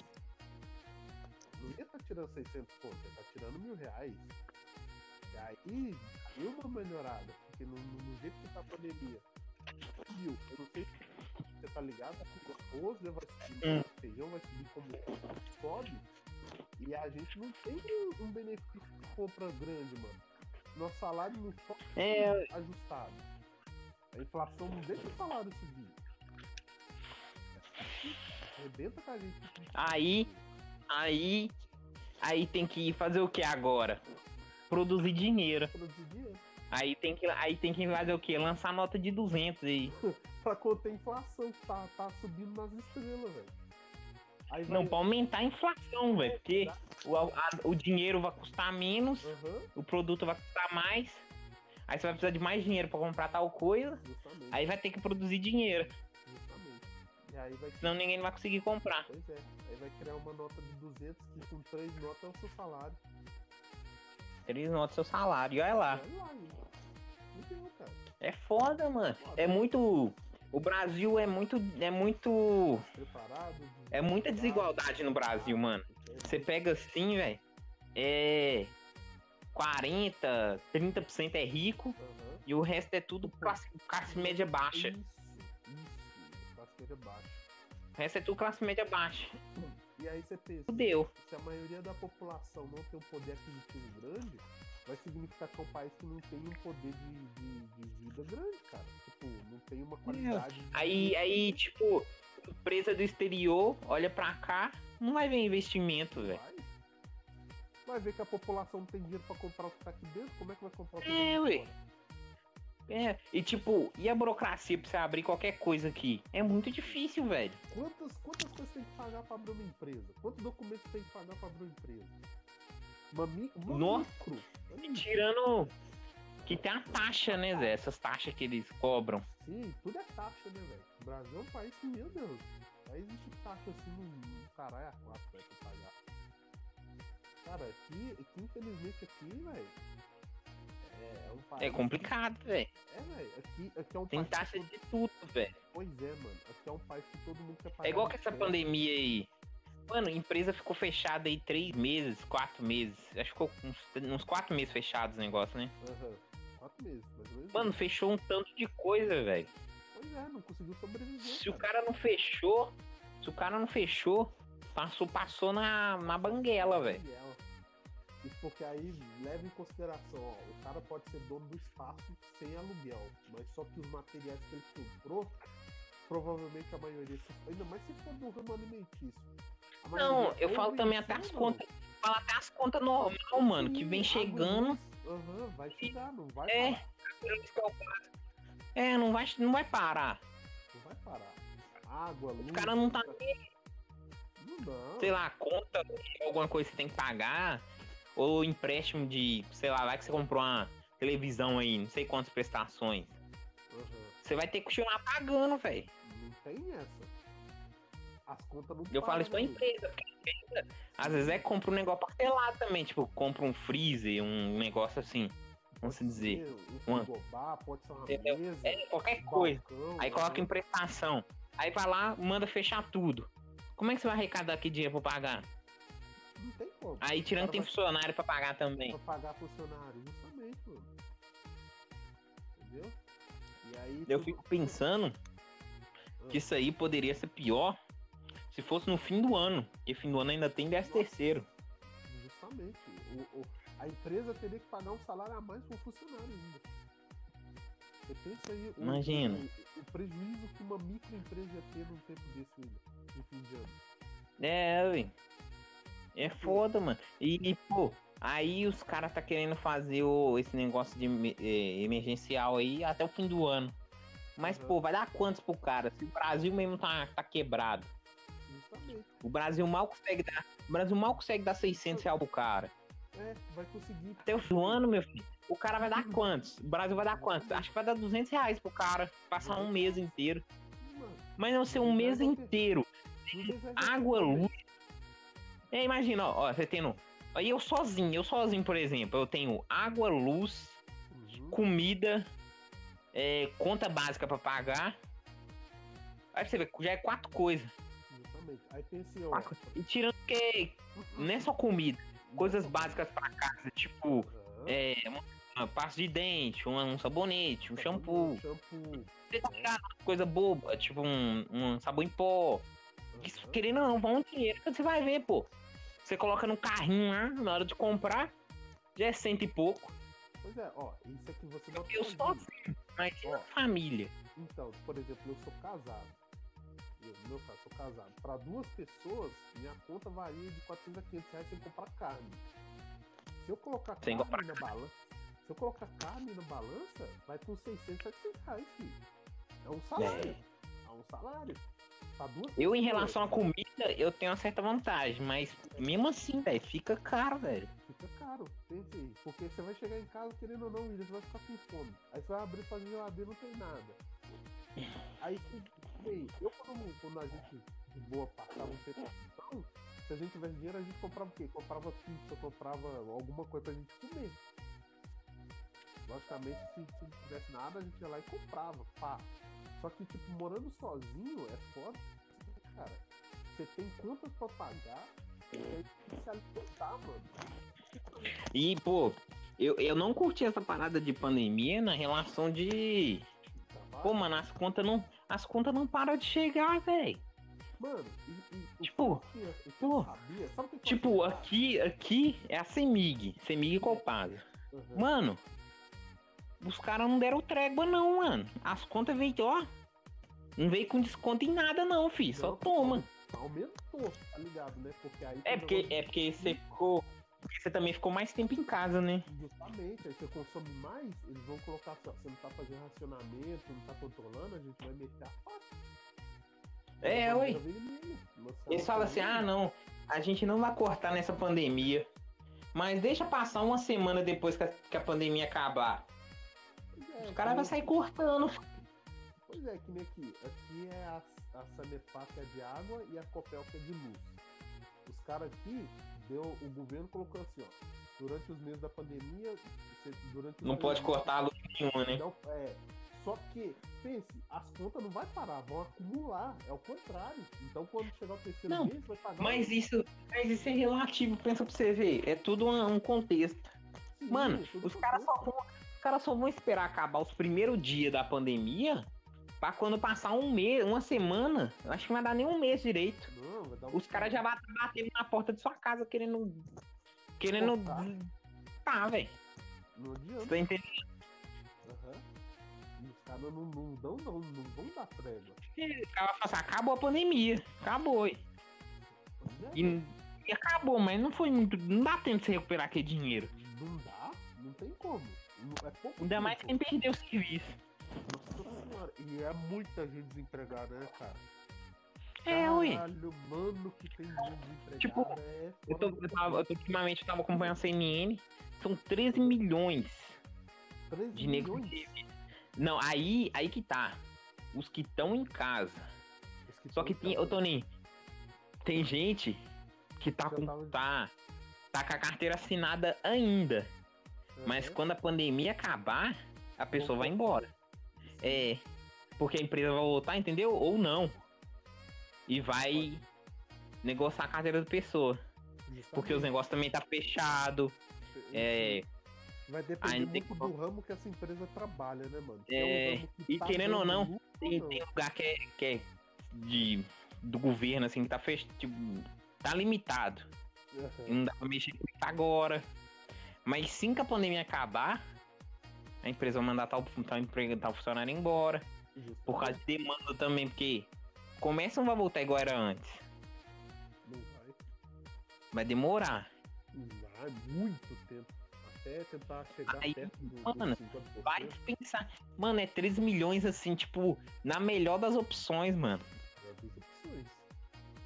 não ia estar tirando 600 conto, ia estar tirando mil reais. E aí, deu uma melhorada, porque no, no, no jeito que tá a pandemia, subiu. Eu não sei se você tá ligado, o arroz né, vai subir, Hum. o feijão vai subir como sobe, e a gente não tem um, um benefício de compra grande, mano. Nosso salário não É. ajustado. A inflação não deixa o salário subir. Arrebenta com a gente. Aí, aí, aí tem que fazer o que agora? Produzir dinheiro. Produzir dinheiro. Aí tem que, aí tem que fazer o que? Lançar nota de 200 aí. Pra conter a inflação que tá, tá subindo nas estrelas, velho. Não, pra aumentar a inflação, velho. Porque o, a- o dinheiro vai custar menos, Aham, o produto vai custar mais. Aí você vai precisar de mais dinheiro pra comprar tal coisa. justamente. Aí vai ter que produzir dinheiro. Justamente. E aí vai Senão ninguém vai conseguir comprar. Pois é. Aí vai criar uma nota de 200 que com três notas é o seu salário. Três notas do seu salário. E olha lá. Olha lá. Entendeu, cara? É foda, mano. É muito. O Brasil é muito. É muito. É muita desigualdade no Brasil, mano. Você pega assim, velho. É. 40, 30% é rico Aham. e o resto é tudo classe, classe média baixa. Isso, isso. Classe média baixa. O resto é tudo classe média baixa. E aí você pensa, Fudeu. se a maioria da população não tem um poder aquisitivo grande, vai significar que é um país que não tem um poder de, de, de vida grande, cara. Tipo, não tem uma qualidade. de Aí, vida aí, tipo, empresa do exterior olha pra cá, não vai ver investimento, velho. Vai. Vai ver que a população não tem dinheiro pra comprar o que tá aqui dentro, como é que vai comprar o que É, vem de ué. É, e tipo, e a burocracia pra você abrir qualquer coisa aqui? É muito difícil, velho. Quantas, quantas coisas tem que pagar pra abrir uma empresa? Quantos documentos tem que pagar pra abrir uma empresa? Uma, mi, uma Nossa. micro. Tirando que tem a taxa, né, Zé? Essas taxas que eles cobram. Sim, tudo é taxa, né, velho? O Brasil é um país que, meu Deus, Aí existe taxa assim no caralho a quatro, velho, pra pagar. Cara, aqui, aqui infelizmente aqui, velho. É, um país. É complicado, velho. É, velho. Aqui, aqui é um Tem taxa todo- de tudo, velho. Pois é, mano. Aqui é um país que todo mundo quer pagar. É igual que essa diferente. pandemia aí. Mano, a empresa ficou fechada aí três meses, quatro meses. Acho que ficou uns, uns quatro meses fechados o negócio, né? Aham. Quatro meses, mais ou menos. Mano, fechou um tanto de coisa, velho. Pois é, não conseguiu sobreviver. Se o cara não fechou, se o cara não fechou, passou, passou na, na banguela, velho. Porque aí leva em consideração, ó, o cara pode ser dono do espaço sem aluguel, mas só que os materiais que ele comprou, provavelmente a maioria, ainda mais se for do ramo alimentício. Não, eu ou falo também até as contas. Fala até as contas normal, mano, que vem chegando. Aham, vai chegar, não vai É. parar. É, não vai, não vai parar. Não vai parar. Água, luz. Os caras não tá, Não, não. sei lá, conta, alguma coisa que você tem que pagar. Ou empréstimo de, sei lá, vai que você comprou uma televisão aí, não sei quantas prestações. Aham. Você vai ter que continuar pagando, velho. Não tem essa. As contas não Eu falo isso pra né? empresa, porque a empresa, às vezes é que compra um negócio parcelado também, tipo, compra um freezer, um negócio assim, vamos Pode dizer. uma- Um frigobar, pode ser uma Entendeu? mesa. É, qualquer um coisa. balcão, Aí coloca em né? prestação. Aí vai lá, manda fechar tudo. Como é que você vai arrecadar aqui dinheiro pra pagar? Não tem como. Aí tirando tem funcionário pra pagar também. pra pagar funcionário, justamente, mano. Entendeu? E aí. Eu tu- fico pensando Ah, que isso aí poderia ser pior se fosse no fim do ano. Porque fim do ano ainda tem 10 terceiro. Justamente. O, o- a empresa teria que pagar um salário a mais pro funcionário ainda. Você pensa aí o, Imagina. o, o prejuízo que uma microempresa ia ter num tempo desse ainda, de fim de ano. É, ué. É foda, mano. E, pô, aí os caras tá querendo fazer o, esse negócio de eh, emergencial aí até o fim do ano. Mas, Uhum. pô, vai dar quantos pro cara? Se o Brasil mesmo tá, tá quebrado. O Brasil mal consegue dar. O Brasil mal consegue dar 600 reais pro cara. É, vai conseguir. Até o ano, meu filho. O cara vai dar quantos? O Brasil vai dar quantos? Acho que vai dar 200 reais pro cara. Passar um mês inteiro. Mas não ser um mês inteiro. Água, luz. É, imagina, ó, ó, você tendo. Aí eu sozinho, eu sozinho, por exemplo, eu tenho água, luz, Uhum. comida, é, conta básica pra pagar. Aí você vê, já é quatro coisas. Justamente. Aí pensei, ó. E tirando que não é só comida, coisas básicas pra casa, tipo, Aham. é, uma, pasta de dente, um, um sabonete, um shampoo. Shampoo. Você tá? Coisa boba, tipo um, um sabão em pó. Isso, querendo ou não, vão um dinheiro que você vai ver, pô. Você coloca no carrinho lá, na hora de comprar, já é cento e pouco. Pois é, ó, isso aqui você não Eu sozinho, mas e na família. Então, por exemplo, eu sou casado. Eu, meu caso, sou casado. Para duas pessoas, minha conta varia de 400 a 500 reais sem comprar carne. Se eu colocar Sem carne comprar na balança, se eu colocar carne na balança, vai por 600, 700 reais, filho. É um salário. É, um salário. Duas Eu, em relação à comida, eu tenho uma certa vantagem, mas mesmo assim, velho, fica caro, velho. Fica caro, pense aí. Porque você vai chegar em casa, querendo ou não, William, você vai ficar com fome. Aí você vai abrir sua geladeira não tem nada. Aí, bem, eu quando, quando a gente de boa passava um tempo então, se a gente tivesse dinheiro, a gente comprava o quê? Comprava pizza, comprava alguma coisa pra gente comer. Logicamente, se, se não tivesse nada, a gente ia lá e comprava, pá. Só que, tipo, morando sozinho é foda, cara. Você tem contas pra pagar, e aí tem que se alimentar, mano. E, pô, eu, eu não curti essa parada de pandemia na relação de. Pô, mano, as contas não. As contas não param de chegar, velho. Mano, e, e Tipo, que pô, Tipo, aqui, aqui é a Semig. Semig Copasa. Uhum. Mano, os caras não deram trégua, não, mano. As contas veio, ó. Não veio com desconto em nada, não, fi. Só toma. Aumentou, tá ligado, né? Porque aí. É porque, é porque você ficou. porque Você também ficou mais tempo em casa, né? Justamente, aí você consome mais, eles vão colocar você não tá fazendo racionamento, não tá controlando, a gente vai meter a faca. É, lançar Eles falam assim: ah, não, a gente não vai cortar nessa pandemia. Mas deixa passar uma semana depois que a, que a pandemia acabar. Caras vão tem- sair cortando. Pois é, que nem aqui. Aqui é a, a Sanepar que é de água e a Copel que é de luz. Os caras aqui, deu, o governo colocou assim, ó. Durante os meses da pandemia, durante os Não pode cortar a luz nenhuma, né? Não, é, só que, pense, as contas não vai parar, vão acumular. É o contrário. Então quando chegar o terceiro Não, mês, vai pagar Mas isso, mas isso é relativo, pensa pra você ver. É tudo um, um contexto. Sim, Mano, é tudo os caras só vão. Os caras só vão esperar acabar os primeiros dias da pandemia pra quando passar um mês, uma semana. Eu acho que não vai dar nem um mês direito. Não, um Os caras já batendo na porta de sua casa querendo. Querendo. Tá, velho. Não Você tá entendendo? Aham. E Os caras não, não dão, não, não vão dar trégua. O cara vai falar assim, acabou a pandemia. Acabou. E, é, e acabou, mas não foi muito. Não dá tempo de você recuperar aquele dinheiro. Não dá, não tem como. É pouco Ainda mais quem perdeu o serviço. Nossa senhora. E é muita gente desempregada, né, cara? É, ui. Caralho, mano, que tem gente desempregada. Tipo, é Eu tô, eu tava, eu tô- ultimamente eu tava acompanhando a CNN. São 13 milhões 13 de milhões. Não, aí, aí que tá. Os que estão em casa. Que Só que em tem, ô Toninho, tem gente que tá com. tava- Tá, tá com a carteira assinada ainda. Mas Aham. quando a pandemia acabar, a pessoa vai embora. É. Porque a empresa vai voltar, entendeu? Ou não. E vai negociar a carteira da pessoa. Porque os Justamente. negócios também tá fechado. É. Vai depender muito que- do ramo que essa empresa trabalha, né, mano? Se É, um ramo que e tá querendo ou não, lucro Tem, não. tem lugar que é, que é de, do governo, assim, que tá fechado. Tipo, tá limitado. Aham. Não dá pra mexer com isso agora. Mas sim que a pandemia acabar, a empresa vai mandar tal, tal emprego, tal funcionário embora. Por causa de demanda também, porque comércio não vai voltar igual era antes. Não vai. Vai demorar. Vai muito tempo. Até tentar chegar Aí, perto do, mano, dos 50%. Vai pensar. Mano, é 13 milhões assim, tipo, na melhor das opções, mano.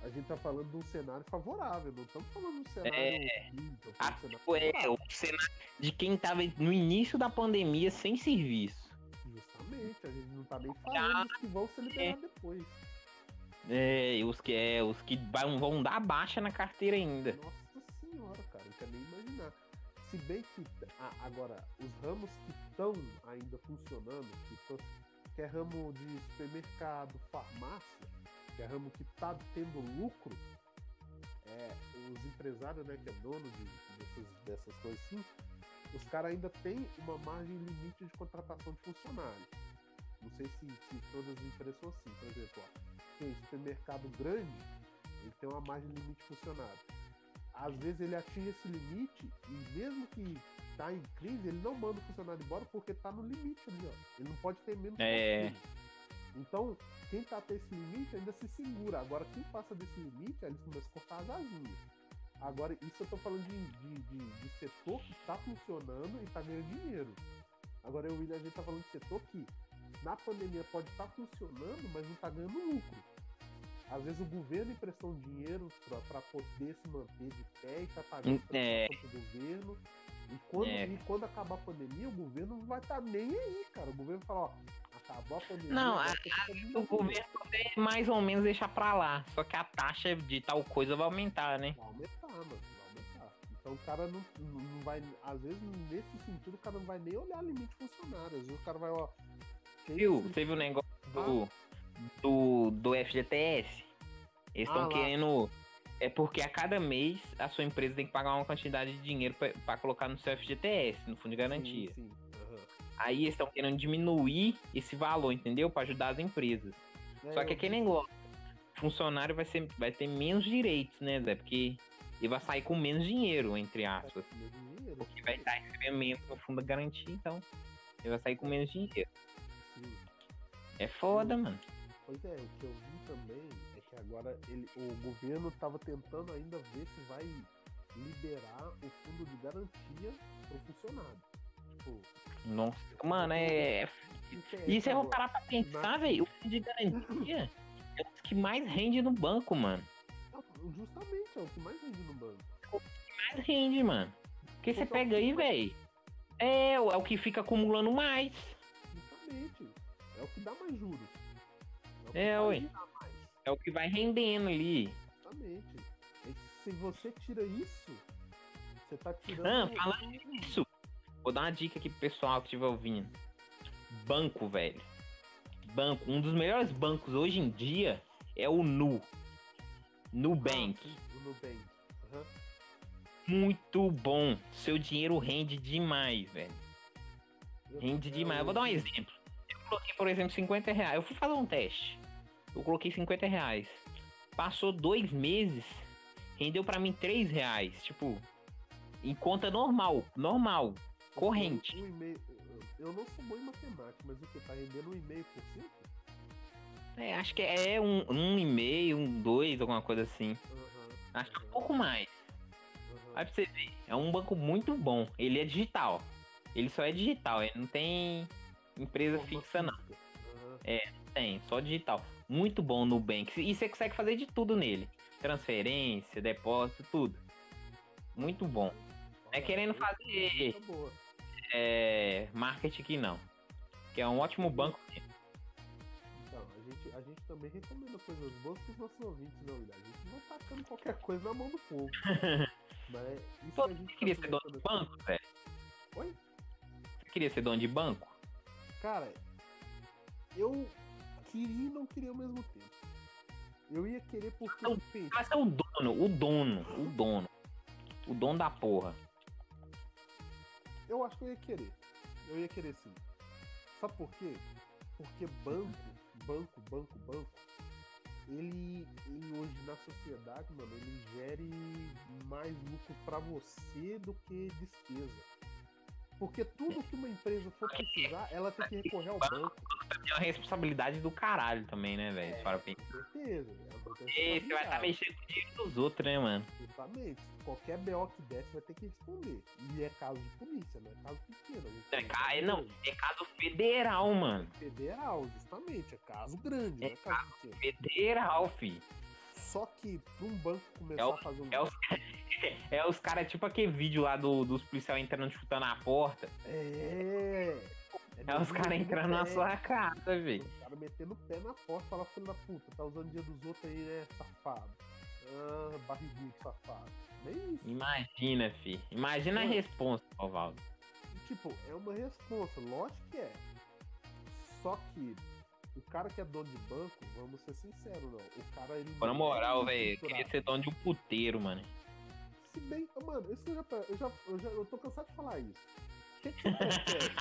É. A gente tá falando de um cenário favorável, não estamos falando de um cenário É. ruim, Ah, um cenário tipo, é favorável. o cenário de quem tava no início da pandemia sem serviço. Justamente, a gente não tá nem Ah, falando dos que vão ser liberados depois. É, e os que é, os que vão, vão dar baixa na carteira ainda. Nossa senhora, cara, não quero nem imaginar. Se bem que agora, os ramos que estão ainda funcionando, que, tão- que é ramo de supermercado, farmácia, que é ramo que tá tendo lucro, é, os empresários, né, que é dono de, dessas, dessas coisas assim, os caras ainda têm uma margem limite de contratação de funcionário. Não sei se, se todas as empresas são assim, por exemplo, ó, tem supermercado grande, ele tem uma margem limite de funcionário. Às vezes ele atinge esse limite e mesmo que tá em crise, ele não manda o funcionário embora porque tá no limite ali, ó. Ele não pode ter menos É. aquilo. Então, quem tá até esse limite ainda se segura. Agora, quem passa desse limite, aí eles começam a cortar as asinhas. Agora, isso eu tô falando de, de, de, de setor que tá funcionando e tá ganhando dinheiro. Agora, eu e o William, a gente tá falando de setor que na pandemia pode estar funcionando, mas não tá ganhando lucro. Às vezes o governo emprestou dinheiro para poder se manter de pé e tá pagando É. prestação pro governo. E quando, É. e quando acabar a pandemia, o governo não vai estar nem aí, cara. O governo fala, ó, acabou a pandemia. Não, agora a- O governo é mais ou menos deixar pra lá. Só que a taxa de tal coisa vai aumentar, né? Vai aumentar, mano. Vai aumentar. Então o cara não, não vai. Às vezes, nesse sentido, o cara não vai nem olhar limite funcionário. Às vezes o cara vai, ó. Viu? Você viu o negócio do, do, do FGTS? Eles Ah, estão lá. querendo. É porque a cada mês a sua empresa tem que pagar uma quantidade de dinheiro pra, pra colocar no seu FGTS, no fundo de garantia. Sim, sim. Aí eles estão querendo diminuir esse valor, entendeu? Pra ajudar as empresas. Só É, que eu aquele negócio, funcionário vai, ser, vai ter menos direitos, né, Zé? Porque ele vai sair com menos dinheiro, entre aspas. dinheiro, Porque vai estar recebendo menos no fundo da garantia, então ele vai sair com menos dinheiro. sim. É foda, mano. Pois é, o que eu vi também é que agora ele, o governo estava tentando ainda ver se vai liberar o fundo de garantia pro funcionário. Tipo, Nossa, mano, é. o que que é E se eu vou parar pra pensar, velho, o fundo de garantia é o que mais rende no banco, mano. Justamente, é o que mais vende no banco. Mais rende, mano. Porque você é o pega que aí, velho. É, é o que fica acumulando mais. Justamente. É o que dá mais juros. o que É, ué. girar mais. É o que vai rendendo ali. Exatamente. E se você tira isso, você tá tirando. Ah, falando nisso, vou dar uma dica aqui pro pessoal que estiver ouvindo. Banco, velho. Banco. Um dos melhores bancos hoje em dia é o Nu. Nubank. Ah, o Nubank. Aham. Muito bom. Seu dinheiro rende demais, velho. Rende demais. Eu vou dar um exemplo. Eu coloquei, por exemplo, 50 reais. Eu fui fazer um teste. Eu coloquei 50 reais. Passou dois meses, rendeu pra mim 3 reais. Tipo, em conta normal. Normal. Corrente. Um eu- não sou bom em matemática, mas o que? Tá rendendo um e meio por cento? É, acho que é um, um e meio, um dois, alguma coisa assim. Aham, Acho que é um pouco mais. aham. Aí pra você ver, é um banco muito bom. Ele é digital. Ele só é digital, ele não tem empresa Forma fixa, não. física. Aham. Tem, só digital. Muito bom no Bank. E você consegue fazer de tudo nele. Transferência, depósito, tudo. Muito bom. É querendo fazer- boa. É. Marketing aqui não. Que é um ótimo banco. Então, a gente, a gente também recomenda coisas boas pros nossos ouvintes, não. A gente não tá tacando qualquer coisa na mão do povo. Mas isso Pô, que a gente Você tá queria ser dono de banco, velho? Oi? Você queria ser dono de banco? Cara, eu queria e não queria ao mesmo tempo. Eu ia querer porque eu pensei. Mas é o dono, o dono, o dono. O dono da porra. Eu acho que eu ia querer. Eu ia querer sim. Sabe por quê? Porque banco, banco, banco, banco, ele, ele hoje na sociedade, mano, ele gere mais lucro pra você do que despesa. Porque tudo que uma empresa for precisar, ela tem que recorrer ao banco. É uma responsabilidade do caralho também, né, velho? Para pensar. Com certeza. É você vai estar responsabilidade. mexendo com o dinheiro dos outros, né, mano? Justamente. Qualquer BO que você vai ter que responder. E é caso de polícia, não é caso pequeno. É, ca- não, é caso federal, mano. Federal, justamente. É caso grande, não é caso pequeno. Federal, fi. Só que pra um banco começar É o- a fazer um. É os, é os caras, tipo aquele vídeo lá do, dos policiais entrando chutando a porta. É. É os caras entrando na sua casa, velho. Os caras metendo o pé na porta, fala filho da puta, tá usando dinheiro dos outros aí, né, safado. Ah, barriguinho de safado. Bem isso. Imagina, fi. Imagina a Mano. resposta, Osvaldo. Tipo, é uma resposta, lógico que é. Só que o cara que é dono de banco, vamos ser sinceros, não. O cara ele. Na é moral, velho, queria ser dono de um puteiro, mano. Se bem. Mano, isso eu já, eu já, eu já. Eu tô cansado de falar isso. O que, que você prefere?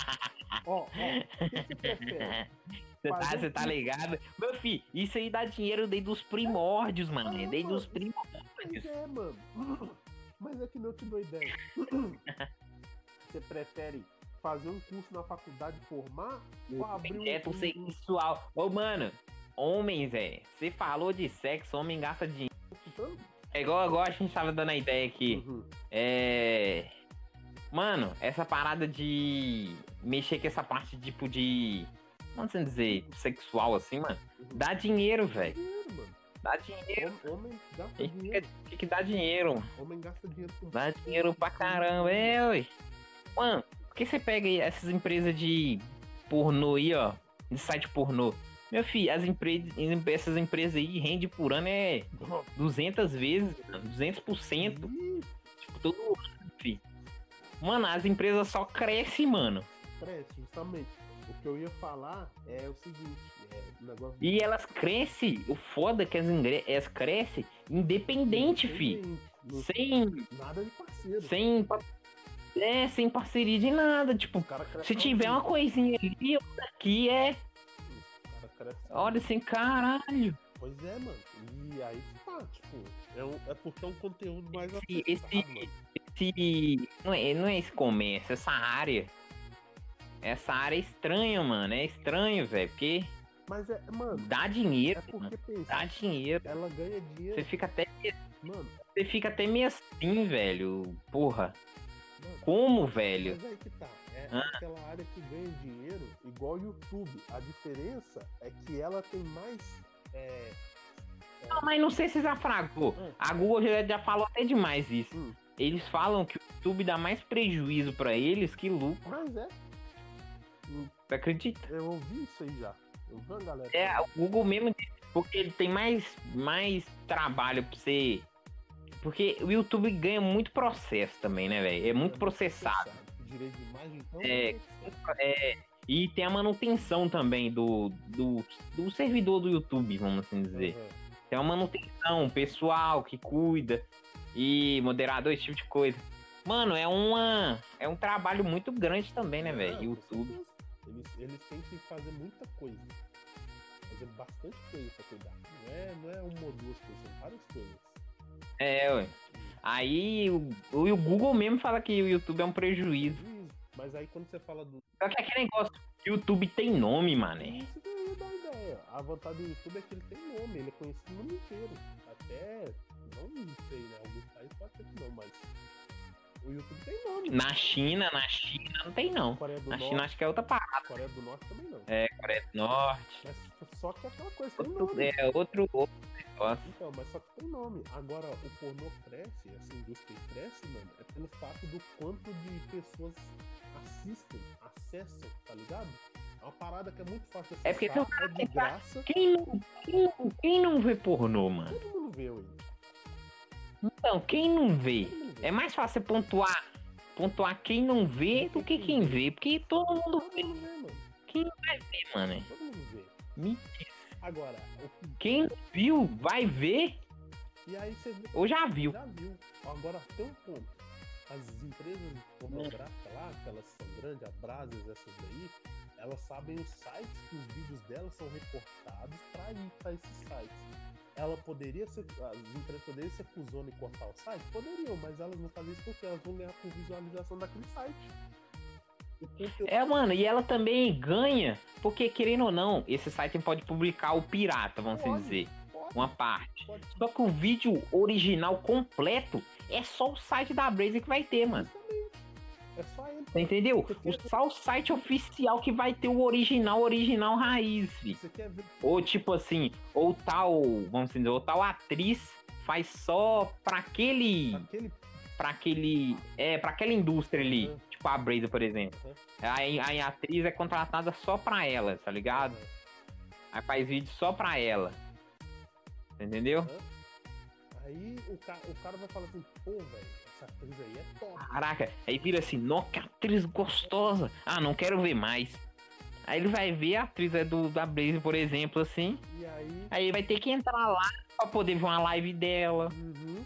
ó, ó, o que, você prefere? Você tá, você tá tudo. ligado? Meu filho, isso aí dá dinheiro desde os primórdios, mano. Ah, Desde mano, os primórdios. é, mano. Mas é que não te dou ideia. Você prefere fazer um curso na faculdade formar ou abrir um, É um- sexual. Ô, mano, homem, velho. Você falou de sexo, homem gasta dinheiro. É igual, igual a gente tava dando a ideia aqui. uhum. É. Mano, essa parada de mexer com essa parte tipo de. Vamos assim dizer, sexual assim, mano. Dá dinheiro, velho. Dá dinheiro. Hom- Homem gasta Tem dinheiro. que, que dar dinheiro. Homem gasta dinheiro com Dá dinheiro pra caramba. É, ué. Mano, por que você pega aí essas empresas de pornô aí, ó? De site pornô? Meu filho, as empresas, essas empresas aí rendem por ano é 200 vezes, mano, 200%. Ih, Tipo, todo. Mano, as empresas só crescem, mano. Cresce, justamente. O que eu ia falar é o seguinte, é o negócio E elas crescem. O foda é que as, elas crescem independente, fi. Não Sem. Nada de parceiro. Sem. É, sem parceria de nada. Tipo, se tiver uma coisinha ali, outra aqui é. Olha assim, caralho. Pois é, mano. E aí que tá, tipo, é, um- é porque é um conteúdo mais Esse- acessado, esse-. Esse. Não é, não é esse comércio, essa área. Essa área é estranha, mano. É estranho, velho. Porque Mas é, mano, dá dinheiro, é mano. pensa, Dá dinheiro. ela ganha Você dinheiro, fica até. mano, Você fica até meio assim, velho. Porra. mano. Como, velho? Mas aí que tá, é Ah. aquela área que ganha dinheiro igual o YouTube. A diferença é que ela tem mais. É, Não, mas não sei se já fragou. Hum. A Google já, já falou até demais isso. Hum. Eles falam que o YouTube dá mais prejuízo pra eles que lucro. mas é, Você acredita? eu ouvi isso aí já. Eu vi uma galera. É, o Google mesmo porque ele tem mais, mais trabalho pra você. Porque o YouTube ganha muito processo também, né, velho? É muito processado. Direito de imagem, então. É, É, e tem a manutenção também do, do, do servidor do YouTube, vamos assim dizer. Aham. Tem uma manutenção, pessoal que cuida e moderador, esse tipo de coisa. Mano, é uma é um trabalho muito grande também, né, velho? YouTube. Eles, eles têm que fazer muita coisa. Fazer bastante coisa pra cuidar. Não é, não é uma ou duas coisas, são várias coisas. É, ué. Aí o, o Google mesmo fala que o YouTube é um prejuízo. Juízo. Mas aí quando você fala do. Só que aquele negócio, YouTube tem nome, mané. Isso ideia. A vantagem do YouTube é que ele tem nome, ele é conhecido no mundo inteiro. Até. Não sei, né? Alguns países pode ser que não, mas. O YouTube tem nome. Na China, na China não tem não. Coreia do Na Norte. China acho que é outra parada. Coreia do Norte também não. É, Coreia do Norte. Mas só que é aquela coisa, tem Outro, nome. é outro, outro negócio. Então, mas só que tem nome. Agora, o pornô cresce, essa indústria cresce, mano, é pelo fato do quanto de pessoas assistem, acessam, tá ligado? É uma parada que é muito fácil de É porque acessar, tem um cara é de que tá- graça, Quem não, quem, quem não vê pornô, mano? todo mundo vê, ué. Então, quem não vê? É mais fácil você pontuar, pontuar quem não vê do que quem vê. Porque todo mundo vê, mundo vê, mano. mano. Todo mundo vê. Mentira. Agora, Quem viu, vai ver e aí você vê ou já viu. Já viu. Agora tem um ponto. As empresas pornográficas lá, que elas são grandes, a Brasas, essas daí, elas sabem os sites que os vídeos delas são reportados pra ir pra esses sites. Ela poderia ser. As empresas poderiam ser cuzona e cortar o site? Poderiam, mas elas não fazem isso porque elas vão ganhar por visualização daquele site. Conteúdo É, mano, e ela também ganha, porque querendo ou não, esse site pode publicar o pirata, vamos Pode. dizer, pode, uma parte. pode Só que o vídeo original completo é só o site da Blaze que vai ter, mano. Justamente. É só ele. Você entendeu? O, só o site oficial que vai ter o original, original raiz, quer Ou tipo assim, ou tal, vamos dizer, ou tal atriz faz só pra aquele, aquele. pra aquele, é, pra aquela indústria ali, Uhum. tipo a Blaze, por exemplo. Uhum. Aí, a atriz é contratada só pra ela, tá ligado? Aí faz vídeo só pra ela. Entendeu? Aí o cara, o cara vai falar assim, pô, velho, essa atriz aí é top. Caraca, aí vira assim, nossa, que atriz gostosa. Ah, não quero ver mais. Aí ele vai ver a atriz é do, da Blaze, por exemplo, assim. E aí. Aí vai ter que entrar lá pra poder ver uma live dela. Uhum.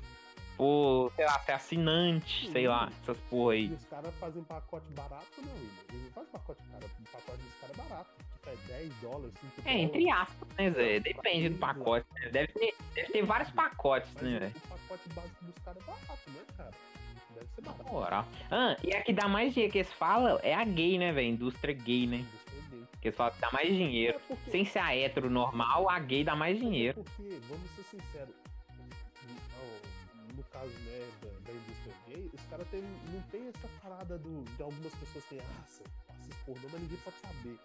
Ou, sei lá, ser assinante, sei lá, essas porra E aí. os caras fazem pacote barato, não, William. Eles não fazem pacote caro. O pacote dos caras é barato. Tipo, é 10 dólares, 5 É, dólares. entre aspas, né, Zé? Depende do pacote. né? Deve ter, deve ter vários pacotes, Mas né, velho? O pacote básico dos caras é barato, né, cara? Deve ser barato. moral. Ah, e a que dá mais dinheiro que eles falam é a gay, né, velho? Indústria gay, né? Indústria gay. Que eles falam que dá mais dinheiro. É porque- Sem ser a hétero normal, a gay dá mais Mas é dinheiro. Porque, vamos ser sinceros, no, no caso né, da, da indústria gay, os caras tem- não tem essa parada do, de algumas pessoas têm, ah, você assiste pornô, mas ninguém pode saber.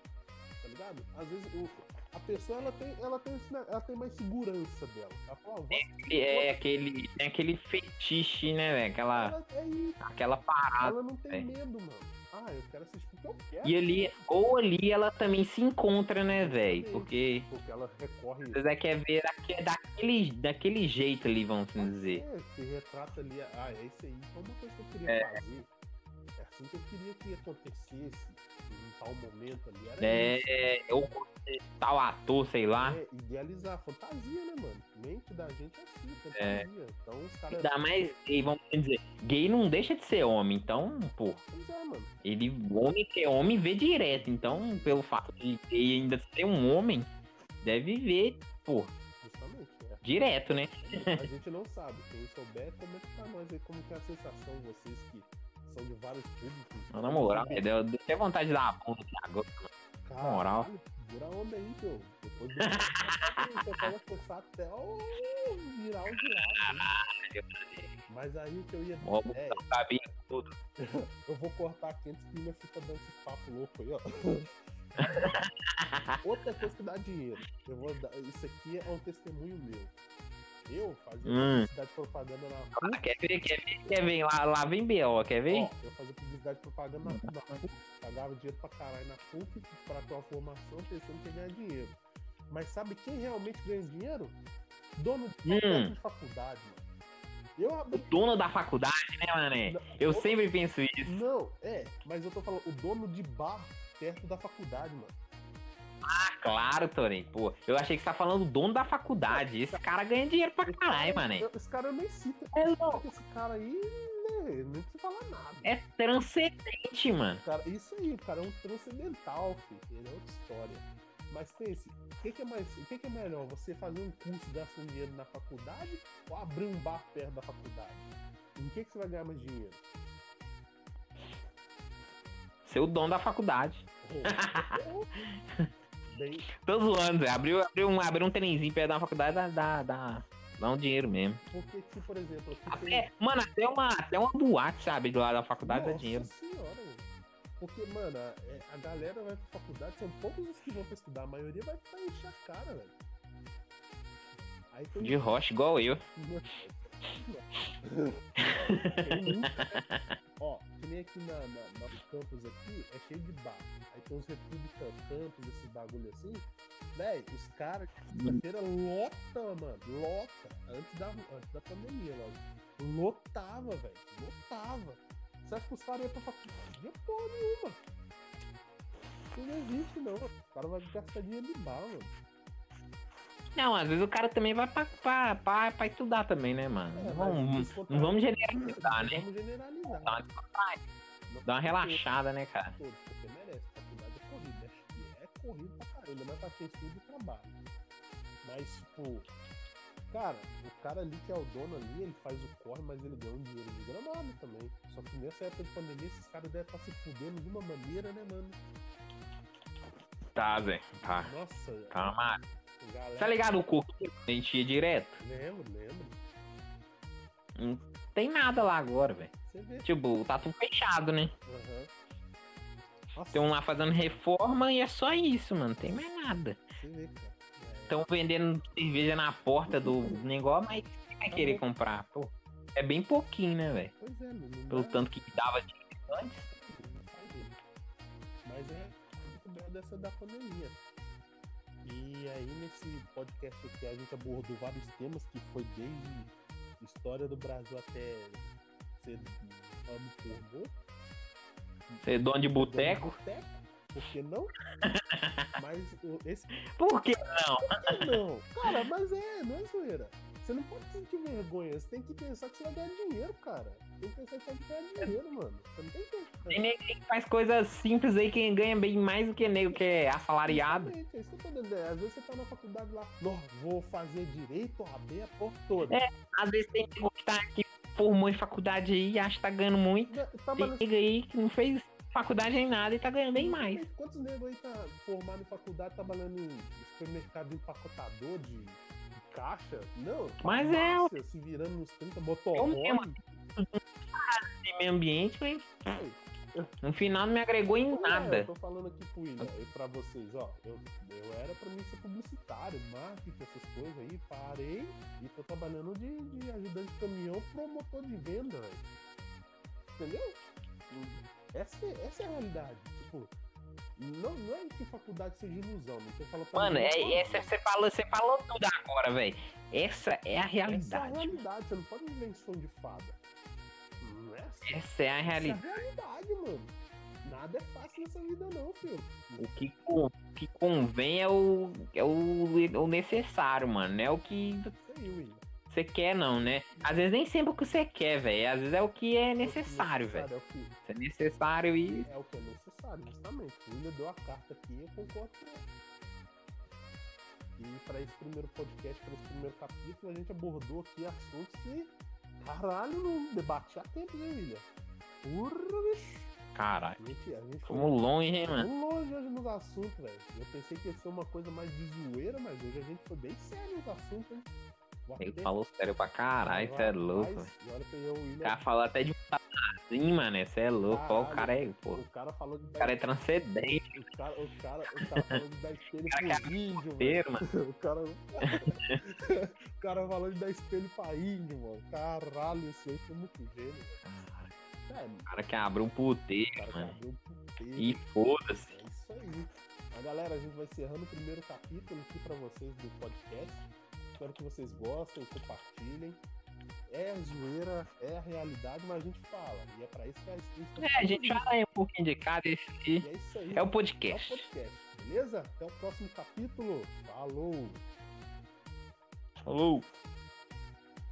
Ligado? Às vezes o- a pessoa ela tem, ela, tem, ne- ela tem mais segurança dela. Ela fala, vou assistir É aquele, tem aquele fetiche, né, velho? Aquela, Ela, é aquela parada. ela não tem é. medo, mano. Ah, eu quero assistir porque eu quero. E ali, ou ali ela também se encontra, né, velho? Porque Porque ela recorre. você já quer ver daque- daquele, daquele jeito ali, vamos assim dizer. É, se retrata ali, ah, é isso aí. Então uma coisa que eu queria fazer, é assim que eu queria que acontecesse tal momento ali, era isso. É, ou tal ator, sei lá. É, idealizar, fantasia, né, mano? Mente da gente é assim, fantasia. É. Então os caras. Ainda mais gay, vamos dizer. Gay não deixa de ser homem, então, pô, Pois é, mano. ele, homem que é homem, vê direto. Então, pelo fato de gay ainda ser um homem, deve ver, pô, Justamente. É. direto, né? A gente não sabe. Quem souber, comenta pra nós aí como que é a sensação, vocês que são de vários públicos. Não, na moral, é, deu, deu até vontade de dar a bunda aqui agora. Caralho, moral. Segura a onda aí, tio. Depois do você pode forçar até o virar o virar. Mas aí o que eu ia dizer é, sabia tudo. eu vou cortar aqui antes que minha fica dando esse papo louco aí, ó. Outra coisa que dá dinheiro. Eu vou dar, isso aqui é um testemunho meu. Eu fazia Hum. publicidade e propaganda na Ah, PUC. quer ver, quer ver, quer ver? Lá, lá vem B.O., quer ver? Ó, eu fazia publicidade e propaganda na, na PUC, pagava dinheiro pra caralho na PUC pra tua formação, pensando que ia ganhar dinheiro. Mas sabe quem realmente ganha dinheiro? Dono de, Hum. dono de faculdade, mano. Eu abri. Dono da faculdade, né, mané? Não, Eu o- sempre penso isso. Não, é, mas eu tô falando, o dono de bar perto da faculdade, mano. Claro, Torinho. Pô, eu achei que você tá falando do dono da faculdade. Esse cara ganha dinheiro pra caralho, cara- mané. eu- Esse cara eu nem cita. É Porque esse cara aí, né, nem precisa falar nada. É transcendente, mano. Cara, isso aí, o cara é um transcendental, filho. Ele é outra história. Mas pense, o que, que é mais, o que, que é melhor? Você fazer um curso gastando dinheiro na faculdade ou abrir um bar perto da faculdade? Em que, que você vai ganhar mais dinheiro? Ser o dono da faculdade. Oh, Bem, Tô zoando, Zé. Abriu, abriu, um, abriu um trenzinho perto da faculdade, dá, dá, dá, dá um dinheiro mesmo. porque se, por exemplo, tem... Até, mano, até uma, até uma boate, sabe, do lado da faculdade dá Nossa dinheiro. senhora, mano. Porque, mano, a, é, a galera vai pra faculdade, são poucos os que vão pra estudar, a maioria vai pra encher a cara, velho. Aí tem De rocha, igual eu. Ó, que nem aqui na, na, na campus aqui, é cheio de bar. Aí tem os República Campus, esses bagulho assim. Véi, os caras, quinta-feira lota, mano. Lota. Antes da, antes da pandemia, logo. Lotava, velho. Lotava. Você acha que os caras iam pra faculdade? De porra nenhuma. Isso não existe, não. O cara vai gastar dinheiro de bar, mano. Não, às vezes o cara também vai pra, pra, pra, pra estudar também, né, mano? É, Não vamos, isso não vamos generalizar, né? Vamos generalizar. Dá uma, dá uma relaxada, né, cara? todos, porque merece. Faculdade é corrida. É, corrido pra caramba, mas pra quem estuda e trabalha. Mas, tipo, cara, o cara ali que é o dono ali, ele faz o corre, mas ele ganha um dinheiro de gramado também. Só que nessa época de pandemia, esses caras devem estar se fudendo de uma maneira, né, mano? Tá, Zé. Tá. Nossa, Calma. Galera. Tá ligado o coquinho que a gente ia direto? Lembro, lembro. Não tem nada lá agora, velho. Tipo, tá tudo fechado, né? Nossa, Estão lá fazendo reforma e é só isso, mano. Não tem mais nada. você vê, cara. É, Estão vendendo cerveja na porta do negócio, mas quem vai querer comprar? Pô, é bem pouquinho, né, velho? Pois é, não Pelo tanto que dava de antes. Mas é muito bem dessa da pandemia. E aí nesse podcast aqui a gente abordou vários temas que foi desde história do Brasil até ser amo pornô. Ser dono de boteco. Por que não? mas esse Por que por que não? Cara, mas é, não é zoeira. Você não pode sentir vergonha, você tem que pensar que você vai ganhar dinheiro, cara. Tem que pensar que você vai ganhar dinheiro, mano. Você não tem Tem nego que faz coisas simples aí que ganha bem mais do que nego que é assalariado. Exatamente, é isso que eu tô dizendo. É, Às vezes você tá na faculdade lá, "Nó, vou fazer direito, AB a porra toda. É. Às vezes tem que tá aqui, formou em faculdade aí e acha que tá ganhando muito. Tem trabalhando- nego aí que não fez faculdade nem nada e tá ganhando bem mais. Quantos negros aí tá formado em faculdade trabalhando em supermercado de empacotador de, caixa? Não, Mas é, farmácia, se virando nos 30 motorhome. mesmo. De meio ambiente, mas no final não me agregou em Pois é, nada. eu tô falando aqui pro William e pra vocês, ó. Eu, eu era pra mim ser publicitário, marketing, essas coisas aí. Parei e tô trabalhando de, de ajudante de caminhão promotor de venda, velho. Entendeu? Essa, é- essa é a realidade. Tipo, não, não é que faculdade seja ilusão, não falando pra Mano, ninguém é, essa, você, falou, você falou tudo agora, velho. Essa é a Essa é a realidade. realidade, você não pode viver em de fada. Não é assim. Essa é a Essa é a realidade. realidade, mano. Nada é fácil nessa vida, não, filho. O que, o que convém é o, é o, o necessário, mano. É o que você quer, não, né? Às vezes nem sempre o que você quer, velho. Às vezes é o que é necessário, velho. É o que é necessário e. É o que é necessário, justamente. O William deu a carta aqui eu concordo com. E para esse primeiro podcast, para esse primeiro capítulo, a gente abordou aqui assuntos que, caralho, não debate há tempo, né, William? Porra, bicho. Caralho. A gente, a gente foi Fomos longe, hein, mano? tão longe hoje nos assuntos, velho. Eu pensei que ia ser uma coisa mais de zoeira, mas hoje a gente foi bem sério nos assuntos, hein? Ele falou sério pra caralho, você é louco, velho. O cara falou até de um assim, mano. Você é louco. Ó, o Caralho. cara é, pô. O cara falou de O cara é transcendente, O cara, o cara, o cara falou de dar espelho pro índio, velho. mano. O cara. o cara falando de dar espelho pra índio, mano. Caralho, esse aí foi muito gênio, velho. O cara que abriu um puteiro, mano. Que abriu um puteiro. E foda-se. É isso aí. Mas galera, a gente vai encerrando o primeiro capítulo aqui pra vocês do podcast. Espero que vocês gostem, compartilhem. É a zoeira, é a realidade, mas a gente fala. E é pra isso que a gente É, a gente fala aí um pouquinho de cada esse aqui. É isso aí. É o podcast. É o podcast, beleza? Até o próximo capítulo. Falou! Falou!